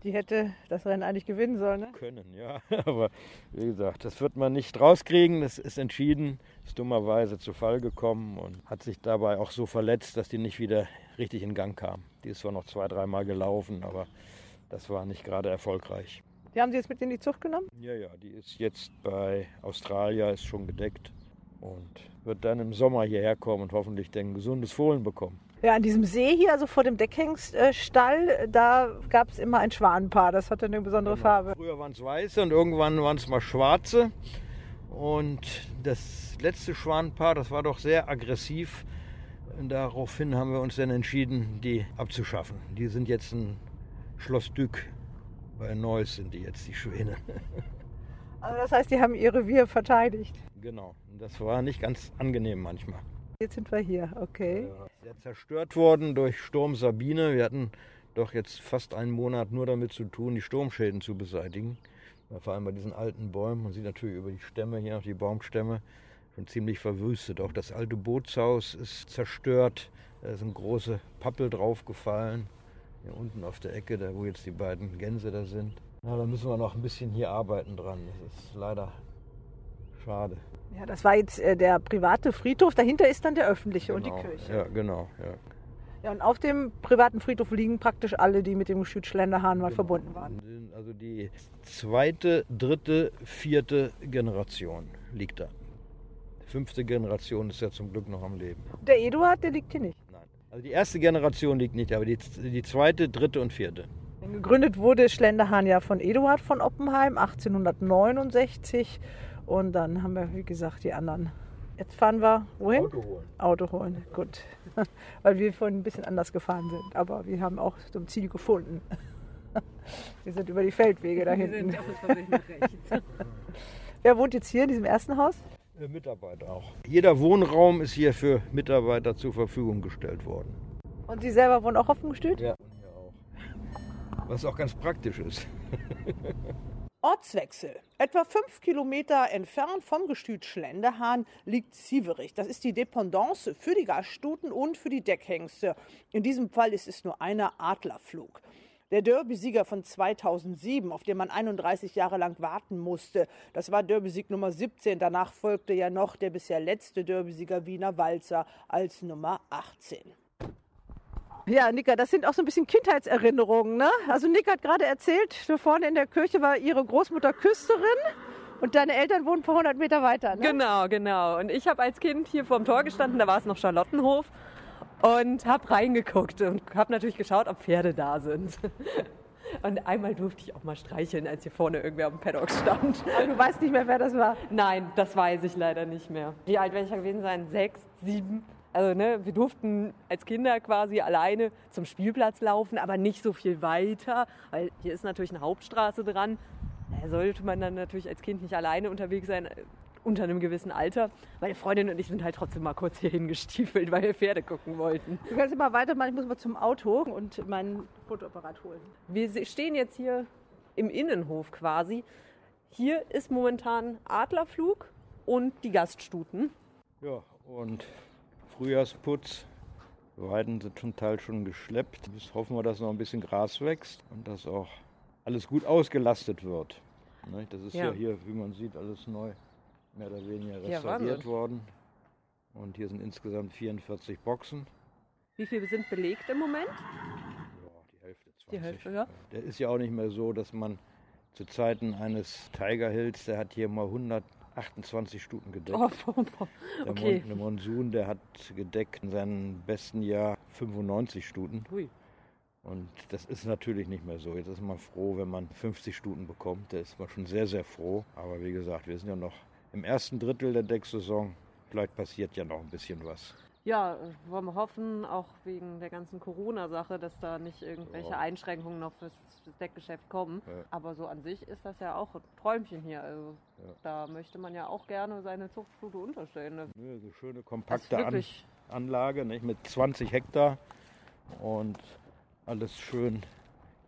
Die hätte das Rennen eigentlich gewinnen sollen, ne? Können, ja. Aber wie gesagt, das wird man nicht rauskriegen. Das ist entschieden, ist dummerweise zu Fall gekommen und hat sich dabei auch so verletzt, dass die nicht wieder richtig in Gang kam. Die ist zwar noch zwei, dreimal gelaufen, aber das war nicht gerade erfolgreich. Die haben sie jetzt mit in die Zucht genommen? Ja, ja, die ist jetzt bei Australia, ist schon gedeckt und wird dann im Sommer hierher kommen und hoffentlich dann ein gesundes Fohlen bekommen. Ja, an diesem See hier, also vor dem Deckhengststall, da gab es immer ein Schwanenpaar. Das hatte eine besondere Farbe. Früher waren es weiße und irgendwann waren es mal schwarze. Und das letzte Schwanenpaar, das war doch sehr aggressiv. Und daraufhin haben wir uns dann entschieden, die abzuschaffen. Die sind jetzt ein Schloss Dück. Bei Neuss sind die jetzt die Schwäne. Also das heißt, die haben ihr Revier verteidigt. genau. Das war nicht ganz angenehm manchmal. Jetzt sind wir hier, okay. Sehr zerstört worden durch Sturm Sabine. Wir hatten doch jetzt fast einen Monat nur damit zu tun, die Sturmschäden zu beseitigen. Ja, Vor allem bei diesen alten Bäumen. Man sieht natürlich über die Stämme hier die Baumstämme schon ziemlich verwüstet. Auch das alte Bootshaus ist zerstört. Da sind große Pappel draufgefallen. Hier unten auf der Ecke, da wo jetzt die beiden Gänse da sind. Ja, da müssen wir noch ein bisschen hier arbeiten dran. Das ist leider schade. Ja, das war jetzt äh, der private Friedhof. Dahinter ist dann der öffentliche und die Genau. Kirche. Ja, genau. Ja. Ja, und auf dem privaten Friedhof liegen praktisch alle, die mit dem Gestüt Schlenderhahn mal verbunden waren. Also die zweite, dritte, vierte Generation liegt da. Die fünfte Generation ist ja zum Glück noch am Leben. Der Eduard, der liegt hier nicht. Nein. Also die erste Generation liegt nicht, aber die, die zweite, dritte und vierte. Gegründet wurde Schlenderhahn ja von Eduard von Oppenheim 1869. Und dann haben wir, wie gesagt, die anderen. Jetzt fahren wir wohin? Auto holen. Auto holen, gut. Weil wir vorhin ein bisschen anders gefahren sind. Aber wir haben auch zum Ziel gefunden. Wir sind über die Feldwege da hinten. Wer wohnt jetzt hier in diesem ersten Haus? Mitarbeiter auch. Jeder Wohnraum ist hier für Mitarbeiter zur Verfügung gestellt worden. Und Sie selber wohnen auch auf dem Gestüt? Ja. Und hier auch. Was auch ganz praktisch ist. Ortswechsel. Etwa fünf Kilometer entfernt vom Gestüt Schlenderhahn liegt Sieverich. Das ist die Dependance für die Gaststuten und für die Deckhengste. In diesem Fall ist es nur einer Adlerflug. Der Derby-Sieger von 2007, auf den man 31 Jahre lang warten musste, das war Derby-Sieg Nummer 17. Danach folgte ja noch der bisher letzte Derby-Sieger Wiener Walzer als Nummer 18. Ja, Nika, das sind auch so ein bisschen Kindheitserinnerungen. Ne? Also Nika hat gerade erzählt, da vorne in der Kirche war ihre Großmutter Küsterin und deine Eltern wohnen ein paar hundert Meter weiter. Ne? Genau, genau. Und ich habe als Kind hier vorm Tor gestanden, da war es noch Charlottenhof und habe reingeguckt und habe natürlich geschaut, ob Pferde da sind. Und einmal durfte ich auch mal streicheln, als hier vorne irgendwer am Paddock stand. Aber du weißt nicht mehr, wer das war. Nein, das weiß ich leider nicht mehr. Wie alt werde ich gewesen sein? Sechs, sieben? Also ne, wir durften als Kinder quasi alleine zum Spielplatz laufen, aber nicht so viel weiter, weil hier ist natürlich eine Hauptstraße dran. Da sollte man dann natürlich als Kind nicht alleine unterwegs sein, äh, unter einem gewissen Alter. Meine Freundin und ich sind halt trotzdem mal kurz hier hingestiefelt, weil wir Pferde gucken wollten. Du kannst immer weitermachen, ich muss mal zum Auto und meinen Fotoapparat holen. Wir stehen jetzt hier im Innenhof quasi. Hier ist momentan Adlerflug und die Gaststuten. Ja, und Frühjahrsputz. Weiden sind zum Teil schon geschleppt. Jetzt hoffen wir, dass noch ein bisschen Gras wächst und dass auch alles gut ausgelastet wird. Ne, Das ist ja. Ja. hier, wie man sieht, alles neu, mehr oder weniger Ja, restauriert Wahnsinn. worden. Und hier sind insgesamt 44 Boxen. Wie viele sind belegt im Moment? Ja, die Hälfte, 20. Die Hälfte, ja. Der ist ja auch nicht mehr so, dass man zu Zeiten eines Tiger Hills, der hat hier mal 128 Stuten gedeckt. Oh, oh, oh. Der, okay. Mon der Monsun, der hat gedeckt in seinem besten Jahr 95 Stuten. Hui. Und das ist natürlich nicht mehr so. Jetzt ist man froh, wenn man 50 Stuten bekommt. Da ist man schon sehr, sehr froh. Aber wie gesagt, wir sind ja noch im ersten Drittel der Decksaison. Vielleicht passiert ja noch ein bisschen was. Ja, wollen wir hoffen, auch wegen der ganzen Corona-Sache, dass da nicht irgendwelche Ja. Einschränkungen noch fürs, fürs Deckgeschäft kommen. Ja. Aber so an sich ist das ja auch ein Träumchen hier. Also Ja. da möchte man ja auch gerne seine Zuchtstute unterstellen. Ne? Nö, so schöne, kompakte An Anlage nicht? mit 20 Hektar und alles schön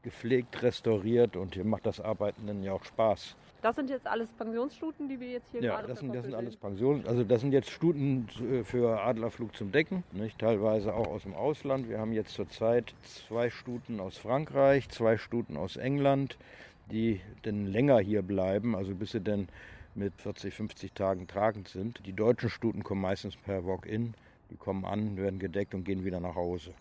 gepflegt, restauriert. Und hier macht das Arbeiten dann ja auch Spaß. das sind jetzt alles Pensionsstuten, die wir jetzt hier Ja, gerade das sind, das sind alles. Pensionen. Also das sind jetzt Stuten äh, für Adlerflug zum Decken, nicht? teilweise auch aus dem Ausland. Wir haben jetzt zurzeit zwei Stuten aus Frankreich, zwei Stuten aus England, die dann länger hier bleiben, also bis sie dann mit 40, 50 Tagen tragend sind. Die deutschen Stuten kommen meistens per Walk-in. Die kommen an, werden gedeckt und gehen wieder nach Hause.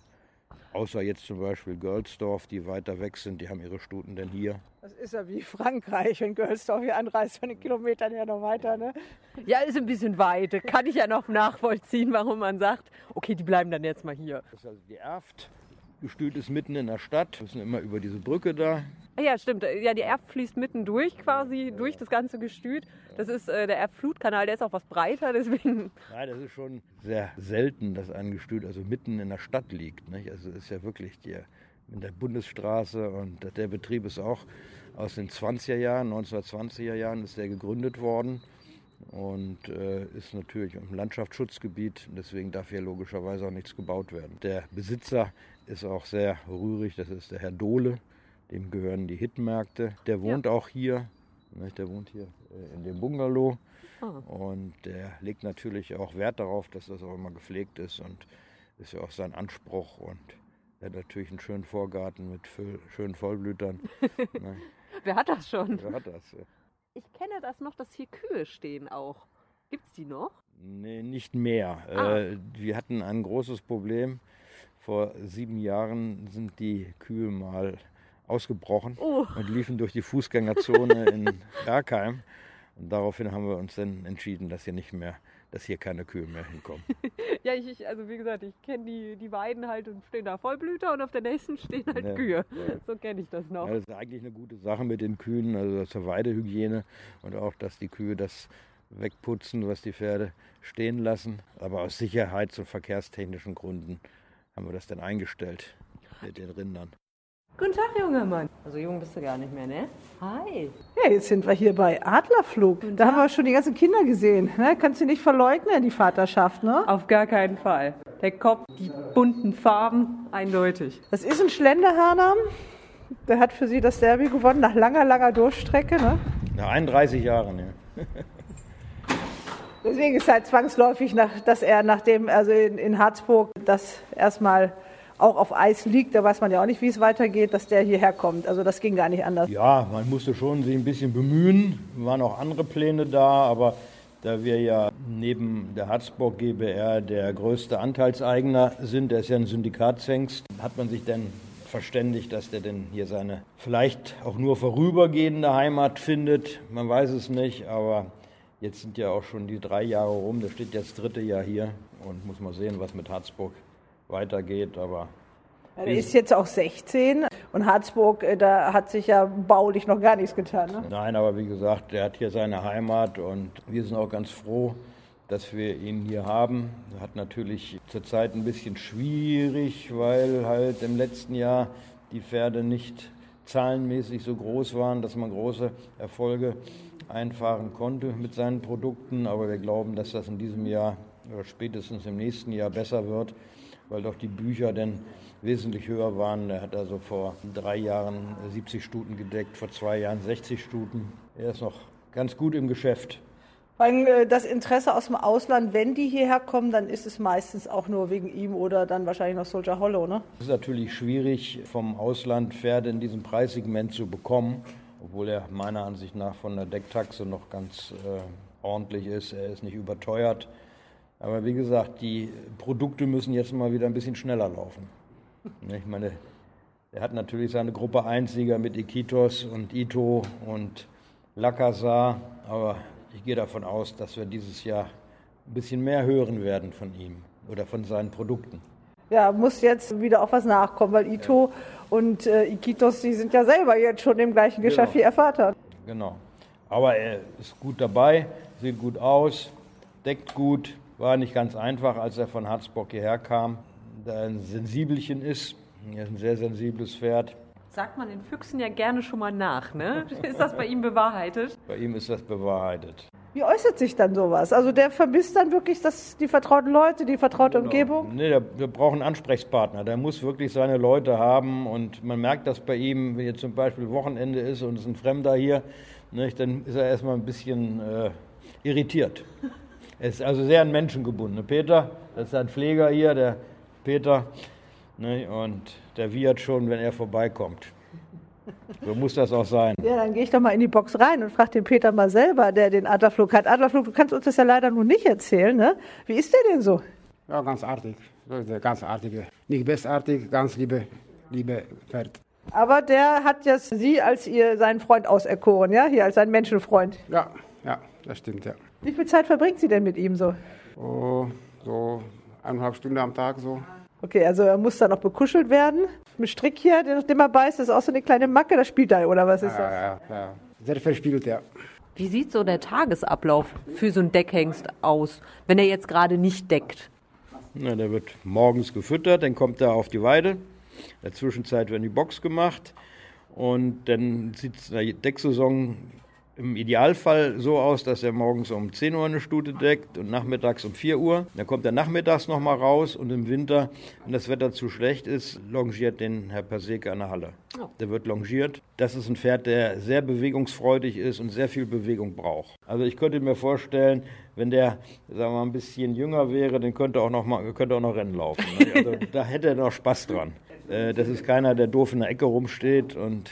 Außer jetzt zum Beispiel Görlsdorf, die weiter weg sind, die haben ihre Stuten dann hier. Das ist ja wie Frankreich, wenn Görlsdorf hier anreist, von den Kilometern her noch weiter. Ne? Ja, ist ein bisschen weit. Kann ich ja noch nachvollziehen, warum man sagt, okay, die bleiben dann jetzt mal hier. Das ist also die Erft. Gestüt ist mitten in der Stadt, müssen immer über diese Brücke da. Ja, stimmt. Ja, die Erft fließt mitten durch quasi, durch das ganze Gestüt. Das ist äh, der Erft-Flutkanal, der ist auch was breiter, deswegen. Nein, das ist schon sehr selten, dass ein Gestüt also mitten in der Stadt liegt. Nicht? Also ist ja wirklich die, in der Bundesstraße und der Betrieb ist auch aus den 20er Jahren, 1920er Jahren ist der gegründet worden und äh, ist natürlich im Landschaftsschutzgebiet. Deswegen darf hier logischerweise auch nichts gebaut werden. Der Besitzer ist auch sehr rührig, das ist der Herr Dohle. Dem gehören die Hitmärkte. Der wohnt auch hier. Der wohnt hier äh, in dem Bungalow. Ah. Und der legt natürlich auch Wert darauf, dass das auch immer gepflegt ist und ist ja auch sein Anspruch. Und er hat natürlich einen schönen Vorgarten mit schönen Vollblütern. ne? Wer hat das schon? Wer hat das? ja? Ich kenne das noch, dass hier Kühe stehen auch. Gibt's die noch? Nee, nicht mehr. Ah. Äh, wir hatten ein großes Problem. Vor sieben Jahren sind die Kühe mal ausgebrochen Oh. und liefen durch die Fußgängerzone in Bergheim. Und daraufhin haben wir uns dann entschieden, dass hier nicht mehr, dass hier keine Kühe mehr hinkommen. Ja, ich, ich also wie gesagt, ich kenne die, die Weiden halt und stehen da Vollblüter und auf der nächsten stehen halt Ja, Kühe. ja. So kenne ich das noch. Ja, das ist eigentlich eine gute Sache mit den Kühen, also zur Weidehygiene und auch, dass die Kühe das wegputzen, was die Pferde stehen lassen. Aber aus sicherheits- und verkehrstechnischen Gründen haben wir das dann eingestellt mit den Rindern. Guten Tag, junger Mann. Also jung bist du gar nicht mehr, ne? Hi. Ja, jetzt sind wir hier bei Adlerflug. Da haben wir schon die ganzen Kinder gesehen. Ne? Kannst du nicht verleugnen, die Vaterschaft, ne? Auf gar keinen Fall. Der Kopf, die bunten Farben, eindeutig. Das ist ein Schlenderhahn. Der hat für sie das Derby gewonnen nach langer, langer Durchstrecke. Ne? Nach 31 Jahren, ja. Deswegen ist halt zwangsläufig, nach, dass er nachdem, also in, in Harzburg, das erstmal auch auf Eis liegt, da weiß man ja auch nicht, wie es weitergeht, dass der hierher kommt. Also das ging gar nicht anders. Ja, man musste schon sich ein bisschen bemühen. Waren auch andere Pläne da, aber da wir ja neben der Harzburg GBR der größte Anteilseigner sind, der ist ja ein Syndikatshengst, hat man sich dann verständigt, dass der denn hier seine vielleicht auch nur vorübergehende Heimat findet. Man weiß es nicht, aber jetzt sind ja auch schon die drei Jahre rum. Der steht jetzt das dritte Jahr hier und muss mal sehen, was mit Harzburg weitergeht. Aber Er ist jetzt auch 16 und Harzburg, äh, da hat sich ja baulich noch gar nichts getan. Ne? Nein, aber wie gesagt, der hat hier seine Heimat und wir sind auch ganz froh, dass wir ihn hier haben. Hat natürlich zurzeit ein bisschen schwierig, weil halt im letzten Jahr die Pferde nicht zahlenmäßig so groß waren, dass man große Erfolge einfahren konnte mit seinen Produkten. Aber wir glauben, dass das in diesem Jahr oder spätestens im nächsten Jahr besser wird, weil doch die Bücher dann wesentlich höher waren. Er hat also vor drei Jahren 70 Stuten gedeckt, vor zwei Jahren 60 Stuten. Er ist noch ganz gut im Geschäft. Äh, das Interesse aus dem Ausland, wenn die hierher kommen, dann ist es meistens auch nur wegen ihm oder dann wahrscheinlich noch Soldier Hollow, ne? Es ist natürlich schwierig, vom Ausland Pferde in diesem Preissegment zu bekommen, obwohl er meiner Ansicht nach von der Decktaxe noch ganz äh, ordentlich ist. Er ist nicht überteuert. Aber wie gesagt, die Produkte müssen jetzt mal wieder ein bisschen schneller laufen. Ich meine, er hat natürlich seine Gruppe Einziger mit Iquitos und Ito und Lacazar, aber ich gehe davon aus, dass wir dieses Jahr ein bisschen mehr hören werden von ihm oder von seinen Produkten. Ja, muss jetzt wieder auch was nachkommen, weil Ito ja. und äh, Iquitos, die sind ja selber jetzt schon im gleichen Geschäft genau. wie ihr Vater. Genau. Aber er ist gut dabei, sieht gut aus, deckt gut, war nicht ganz einfach, als er von Harzbock hierher kam, da er ein Sensibelchen ist. Er ist ein sehr sensibles Pferd. Sagt man den Füchsen ja gerne schon mal nach, ne? Ist das bei ihm bewahrheitet? Bei ihm ist das bewahrheitet. Wie äußert sich dann sowas? Also der vermisst dann wirklich das, die vertrauten Leute, die vertraute genau. Umgebung? Nee, der, wir brauchen einen Ansprechpartner. Der muss wirklich seine Leute haben. Und man merkt das bei ihm, wenn jetzt zum Beispiel Wochenende ist und es ist ein Fremder hier, nicht, dann ist er erstmal ein bisschen äh, irritiert. Er ist also sehr an Menschen gebunden. Peter, das ist ein Pfleger hier, der Peter. Ne, und der wiehert schon, wenn er vorbeikommt. So muss das auch sein. Ja, dann gehe ich doch mal in die Box rein und frage den Peter mal selber, der den Adlerflug hat. Adlerflug, du kannst uns das ja leider nur nicht erzählen, ne? Wie ist der denn so? Ja, ganz artig. Ganz artige. Nicht bestartig, ganz liebe, liebe Pferd. Aber der hat ja Sie als ihr seinen Freund auserkoren, ja? Hier als seinen Menschenfreund. Ja, ja, das stimmt, ja. Wie viel Zeit verbringt sie denn mit ihm so? Oh, so eineinhalb Stunden am Tag so. Okay, also er muss dann noch bekuschelt werden. Mit Strick hier, den er beißt, das ist auch so eine kleine Macke, das spielt er, oder was ist ja, das? Ja, ja, sehr verspielt, ja. Wie sieht so der Tagesablauf für so einen Deckhengst aus, wenn er jetzt gerade nicht deckt? Na, der wird morgens gefüttert, dann kommt er auf die Weide. In der Zwischenzeit wird die Box gemacht und dann sieht die Decksaison im Idealfall so aus, dass er morgens um 10 Uhr eine Stute deckt und nachmittags um 4 Uhr. Dann kommt er nachmittags nochmal raus und im Winter, wenn das Wetter zu schlecht ist, longiert den Herr Paseke an der Halle. Oh. Der wird longiert. Das ist ein Pferd, der sehr bewegungsfreudig ist und sehr viel Bewegung braucht. Also ich könnte mir vorstellen, wenn der, sagen wir mal, ein bisschen jünger wäre, dann könnte auch noch, mal, könnte auch noch Rennen laufen. Also da hätte er noch Spaß dran. Äh, das ist keiner, der doof in der Ecke rumsteht und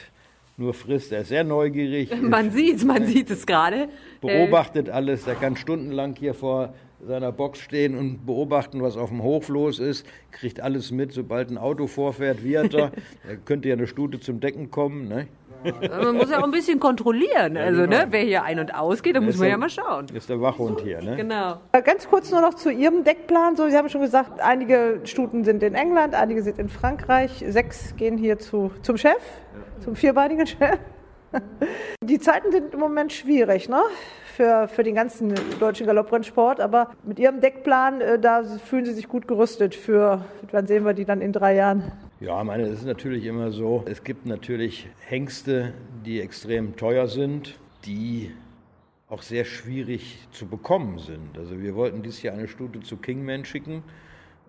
nur frisst. Er ist sehr neugierig. Man sieht es, man sieht es gerade. Beobachtet alles. Er kann stundenlang hier vor seiner Box stehen und beobachten, was auf dem Hof los ist. Kriegt alles mit, sobald ein Auto vorfährt, wiehert er. er könnte ja eine Stute zum Decken kommen. Ne? Man muss ja auch ein bisschen kontrollieren. Also, ja, genau. ne, wer hier ein- und ausgeht, da muss man ja mal schauen. Ist der Wachhund hier, ne? Genau. Ganz kurz nur noch zu Ihrem Deckplan. So, Sie haben schon gesagt, einige Stuten sind in England, einige sind in Frankreich. Sechs gehen hier zu, zum Chef, zum vierbeinigen Chef. Die Zeiten sind im Moment schwierig, ne? Für, für den ganzen deutschen Galopprennsport. Aber mit Ihrem Deckplan, äh, da fühlen Sie sich gut gerüstet für, wann sehen wir die dann in drei Jahren? Ja, ich meine, es ist natürlich immer so, es gibt natürlich Hengste, die extrem teuer sind, die auch sehr schwierig zu bekommen sind. Also wir wollten dieses Jahr eine Stute zu Kingman schicken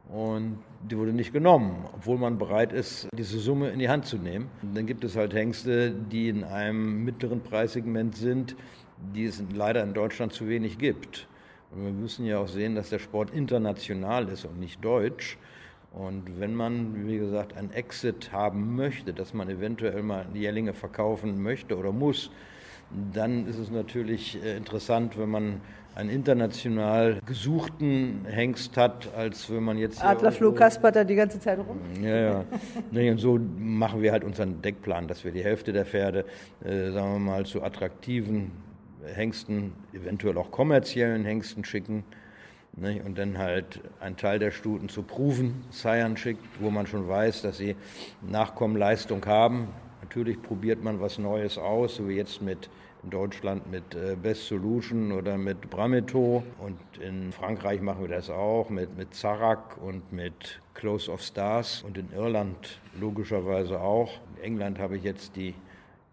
und die wurde nicht genommen, obwohl man bereit ist, diese Summe in die Hand zu nehmen. Und dann gibt es halt Hengste, die in einem mittleren Preissegment sind, die es leider in Deutschland zu wenig gibt. Und wir müssen ja auch sehen, dass der Sport international ist und nicht deutsch. Und wenn man, wie gesagt, ein Exit haben möchte, dass man eventuell mal Jährlinge verkaufen möchte oder muss, dann ist es natürlich äh, interessant, wenn man einen international gesuchten Hengst hat, als wenn man jetzt. Adlerflug kaspert da die ganze Zeit rum. Ja, ja. nee, und so machen wir halt unseren Deckplan, dass wir die Hälfte der Pferde, äh, sagen wir mal, zu attraktiven Hengsten, eventuell auch kommerziellen Hengsten schicken. Ne, und dann halt einen Teil der Stuten zu Proven Seiern schickt, wo man schon weiß, dass sie Nachkommenleistung haben. Natürlich probiert man was Neues aus, so wie jetzt mit in Deutschland mit äh, Best Solution oder mit Brameto und in Frankreich machen wir das auch mit, mit Zarak und mit Close of Stars und in Irland logischerweise auch. In England habe ich jetzt die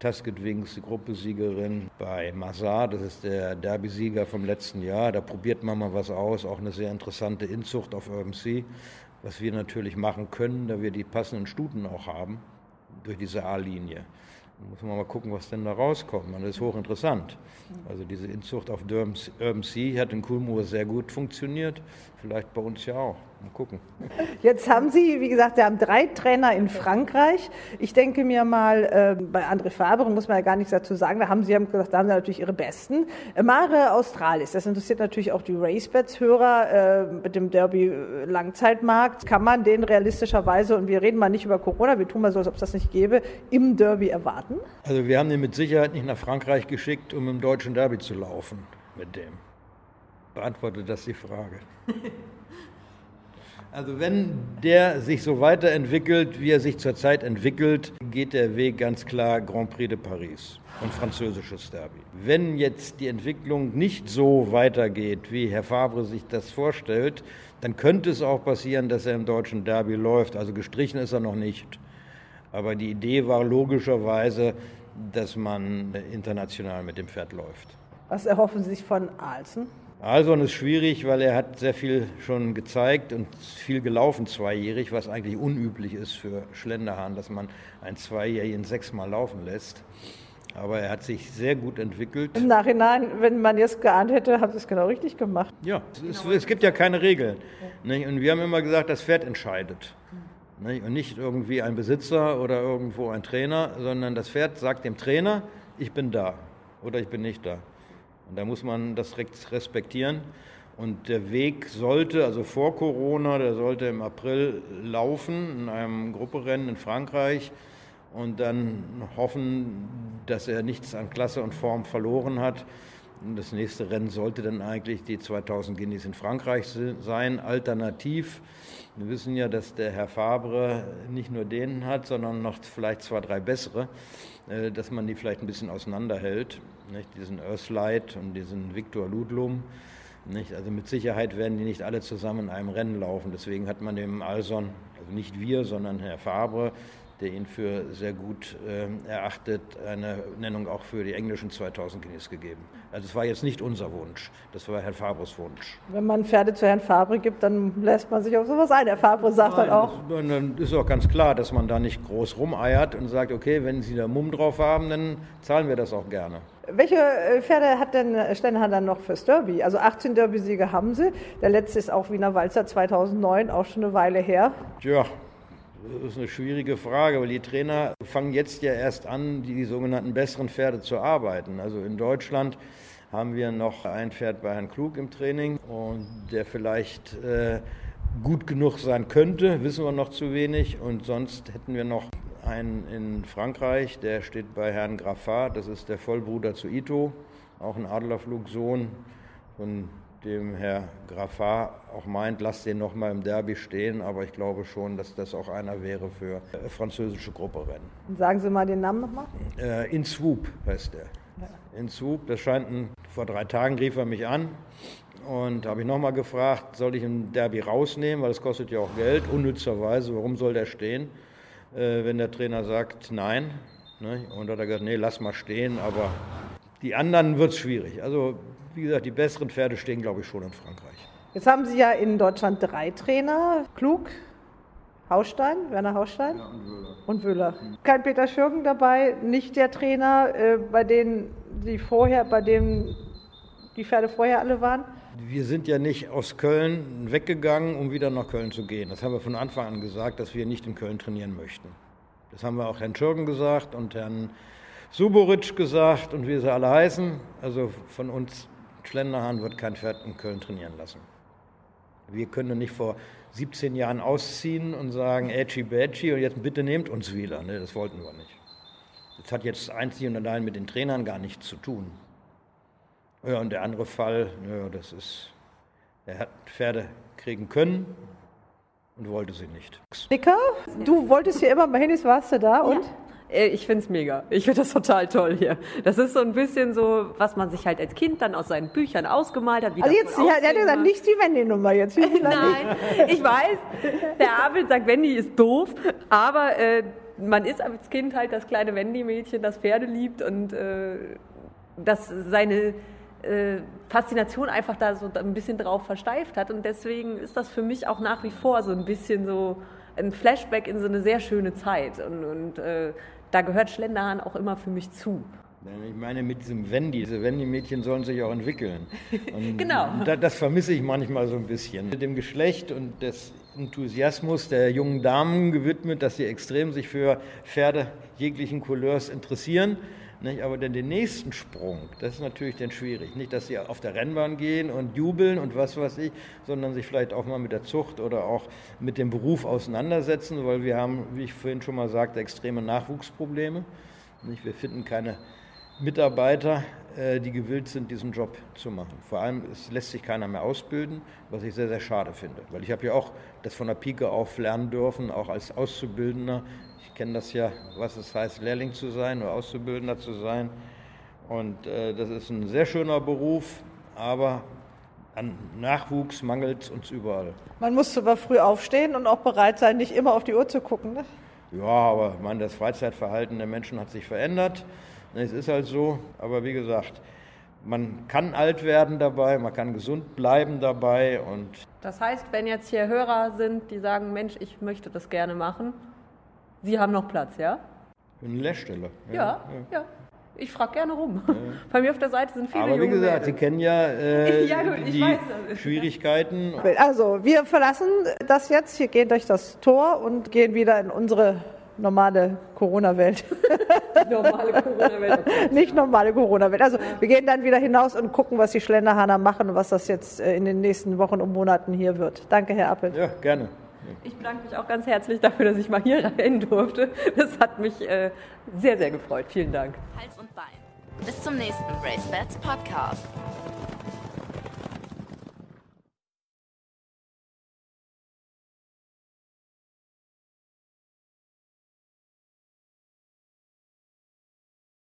Tusket Wings, die Gruppesiegerin bei Mazar, das ist der Derby-Sieger vom letzten Jahr. Da probiert man mal was aus, auch eine sehr interessante Inzucht auf Urban Sea, was wir natürlich machen können, da wir die passenden Stuten auch haben durch diese A-Linie. Muss man mal gucken, was denn da rauskommt. Das ist hochinteressant. Also diese Inzucht auf Urban Sea hat in Kulmur sehr gut funktioniert. Vielleicht bei uns ja auch. Mal gucken. Jetzt haben Sie, wie gesagt, Sie haben drei Trainer in Frankreich. Ich denke mir mal, äh, bei André Fabre muss man ja gar nichts dazu sagen. Da haben Sie haben gesagt, da haben Sie natürlich Ihre Besten. Äh, Mare Australis, das interessiert natürlich auch die Racebets-Hörer äh, mit dem Derby äh, Langzeitmarkt. Kann man den realistischerweise, und wir reden mal nicht über Corona, wir tun mal so, als ob es das nicht gäbe, im Derby erwarten? Also wir haben den mit Sicherheit nicht nach Frankreich geschickt, um im deutschen Derby zu laufen mit dem. Beantwortet das die Frage. Also wenn der sich so weiterentwickelt, wie er sich zurzeit entwickelt, geht der Weg ganz klar Grand Prix de Paris und französisches Derby. Wenn jetzt die Entwicklung nicht so weitergeht, wie Herr Fabre sich das vorstellt, dann könnte es auch passieren, dass er im deutschen Derby läuft. Also gestrichen ist er noch nicht. Aber die Idee war logischerweise, dass man international mit dem Pferd läuft. Was erhoffen Sie sich von Alsen? Alson ist schwierig, weil er hat sehr viel schon gezeigt und viel gelaufen zweijährig, was eigentlich unüblich ist für Schlenderhahn, dass man einen Zweijährigen sechsmal laufen lässt. Aber er hat sich sehr gut entwickelt. Im Nachhinein, wenn man jetzt geahnt hätte, haben Sie es genau richtig gemacht. Ja, es, es gibt ja keine Regeln. Nicht? Und wir haben immer gesagt, das Pferd entscheidet. Nicht? Und nicht irgendwie ein Besitzer oder irgendwo ein Trainer, sondern das Pferd sagt dem Trainer, ich bin da oder ich bin nicht da. Da muss man das respektieren. Und der Weg sollte, also vor Corona, der sollte im April laufen in einem Grupperennen in Frankreich und dann hoffen, dass er nichts an Klasse und Form verloren hat. Und das nächste Rennen sollte dann eigentlich die 2000 Guineas in Frankreich sein. Alternativ, wir wissen ja, dass der Herr Fabre nicht nur den hat, sondern noch vielleicht zwei, drei bessere, äh, dass man die vielleicht ein bisschen auseinanderhält nicht? diesen Earthlight und diesen Victor Ludlum. Nicht? Also mit Sicherheit werden die nicht alle zusammen in einem Rennen laufen. Deswegen hat man dem Alson, also nicht wir, sondern Herr Fabre, der ihn für sehr gut äh, erachtet, eine Nennung auch für die englischen 2000 Guineas gegeben. Also es war jetzt nicht unser Wunsch, das war Herrn Fabres Wunsch. Wenn man Pferde zu Herrn Fabre gibt, dann lässt man sich auf sowas ein. Herr Fabre sagt Nein, dann auch. Dann ist auch ganz klar, dass man da nicht groß rumeiert und sagt, okay, wenn Sie da Mumm drauf haben, dann zahlen wir das auch gerne. Welche äh, Pferde hat denn Stenner dann noch fürs Derby? Also 18 Derby-Siege haben sie. Der letzte ist auch Wiener Walzer 2009, auch schon eine Weile her. Tja, das ist eine schwierige Frage, weil die Trainer fangen jetzt ja erst an, die, die sogenannten besseren Pferde zu arbeiten. Also in Deutschland haben wir noch ein Pferd bei Herrn Klug im Training und der vielleicht äh, gut genug sein könnte, wissen wir noch zu wenig. Und sonst hätten wir noch einen in Frankreich, der steht bei Herrn Graffat, das ist der Vollbruder zu Ito, auch ein Adlerflugsohn, von dem Herr Graffat auch meint, lasst den noch mal im Derby stehen, aber ich glaube schon, dass das auch einer wäre für äh, französische Grupperennen. Sagen Sie mal den Namen nochmal. Äh, In Swoop heißt der. In Swoop, das scheint ein, vor drei Tagen rief er mich an und habe ich nochmal gefragt, soll ich ein Derby rausnehmen, weil das kostet ja auch Geld, unnützerweise, warum soll der stehen? Äh, wenn der Trainer sagt nein. Ne? Und hat er gesagt, nee, lass mal stehen, aber die anderen wird es schwierig. Also wie gesagt, die besseren Pferde stehen, glaube ich, schon in Frankreich. Jetzt haben Sie ja in Deutschland drei Trainer. Klug, Hausstein, Werner Hausstein ja, und Wöhler. und Wöhler. Kein Peter Schürgen dabei, nicht der Trainer, äh, bei denen die vorher, bei dem die Pferde vorher alle waren. Wir sind ja nicht aus Köln weggegangen, um wieder nach Köln zu gehen. Das haben wir von Anfang an gesagt, dass wir nicht in Köln trainieren möchten. Das haben wir auch Herrn Schürgen gesagt und Herrn Suboritsch gesagt und wie sie alle heißen. Also von uns Schlenderhahn wird kein Pferd in Köln trainieren lassen. Wir können nicht vor 17 Jahren ausziehen und sagen, Edgy Badgy und jetzt bitte nehmt uns wieder. Ne, das wollten wir nicht. Das hat jetzt einzig und allein mit den Trainern gar nichts zu tun. Ja, und der andere Fall, ja, das ist, er hat Pferde kriegen können und wollte sie nicht. Nicker, du wolltest hier immer mal hin, jetzt warst du da und? Äh, Ich finde es mega. Ich finde das total toll hier. Das ist so ein bisschen so, was man sich halt als Kind dann aus seinen Büchern ausgemalt hat. Wie Also jetzt, ja, der hat gesagt, nicht die Wendy-Nummer jetzt. Nein, ich weiß, der Abel sagt, Wendy ist doof, aber äh, man ist als Kind halt das kleine Wendy-Mädchen, das Pferde liebt und äh, das seine äh, Faszination einfach da so ein bisschen drauf versteift hat. Und deswegen ist das für mich auch nach wie vor so ein bisschen so ein Flashback in so eine sehr schöne Zeit. Und, und äh, da gehört Schlenderhahn auch immer für mich zu. Ich meine, mit diesem Wendy, diese Wendy-Mädchen sollen sich auch entwickeln. Genau. Da, das vermisse ich manchmal so ein bisschen. Mit dem Geschlecht und des Enthusiasmus der jungen Damen gewidmet, dass sie extrem sich für Pferde jeglichen Couleurs interessieren. Nicht? Aber dann den nächsten Sprung, das ist natürlich dann schwierig. Nicht, dass sie auf der Rennbahn gehen und jubeln und was weiß ich, sondern sich vielleicht auch mal mit der Zucht oder auch mit dem Beruf auseinandersetzen, weil wir haben, wie ich vorhin schon mal sagte, extreme Nachwuchsprobleme. Nicht? Wir finden keine Mitarbeiter, äh, die gewillt sind, diesen Job zu machen. Vor allem es lässt sich keiner mehr ausbilden, was ich sehr, sehr schade finde. Weil ich habe ja auch das von der Pike auf lernen dürfen, auch als Auszubildender. Ich kenne das ja, was es heißt, Lehrling zu sein oder Auszubildender zu sein. Und äh, das ist ein sehr schöner Beruf, aber an Nachwuchs mangelt es uns überall. Man muss aber früh aufstehen und auch bereit sein, nicht immer auf die Uhr zu gucken. Ne? Ja, aber ich meine, das Freizeitverhalten der Menschen hat sich verändert. Es ist halt so, aber wie gesagt, man kann alt werden dabei, man kann gesund bleiben dabei und Das heißt, wenn jetzt hier Hörer sind, die sagen, Mensch, ich möchte das gerne machen, Sie haben noch Platz, ja? eine Lehrstelle. Ja, ja. Ich frage gerne rum. Bei mir auf der Seite sind viele Aber wie junge gesagt, Sie Mädels. kennen ja, äh, Ja, gut, ich die weiß. Schwierigkeiten. Also, wir verlassen das jetzt. Wir gehen durch das Tor und gehen wieder in unsere normale Corona-Welt. Normale Corona-Welt. Nicht normale Corona-Welt. Also, wir gehen dann wieder hinaus und gucken, was die Schlenderhahner machen und was das jetzt äh, in den nächsten Wochen und Monaten hier wird. Danke, Herr Appel. Ja, gerne. Ich bedanke mich auch ganz herzlich dafür, dass ich mal hier rein durfte. Das hat mich äh, sehr, sehr gefreut. Vielen Dank. Hals und Bein. Bis zum nächsten Race Bats Podcast.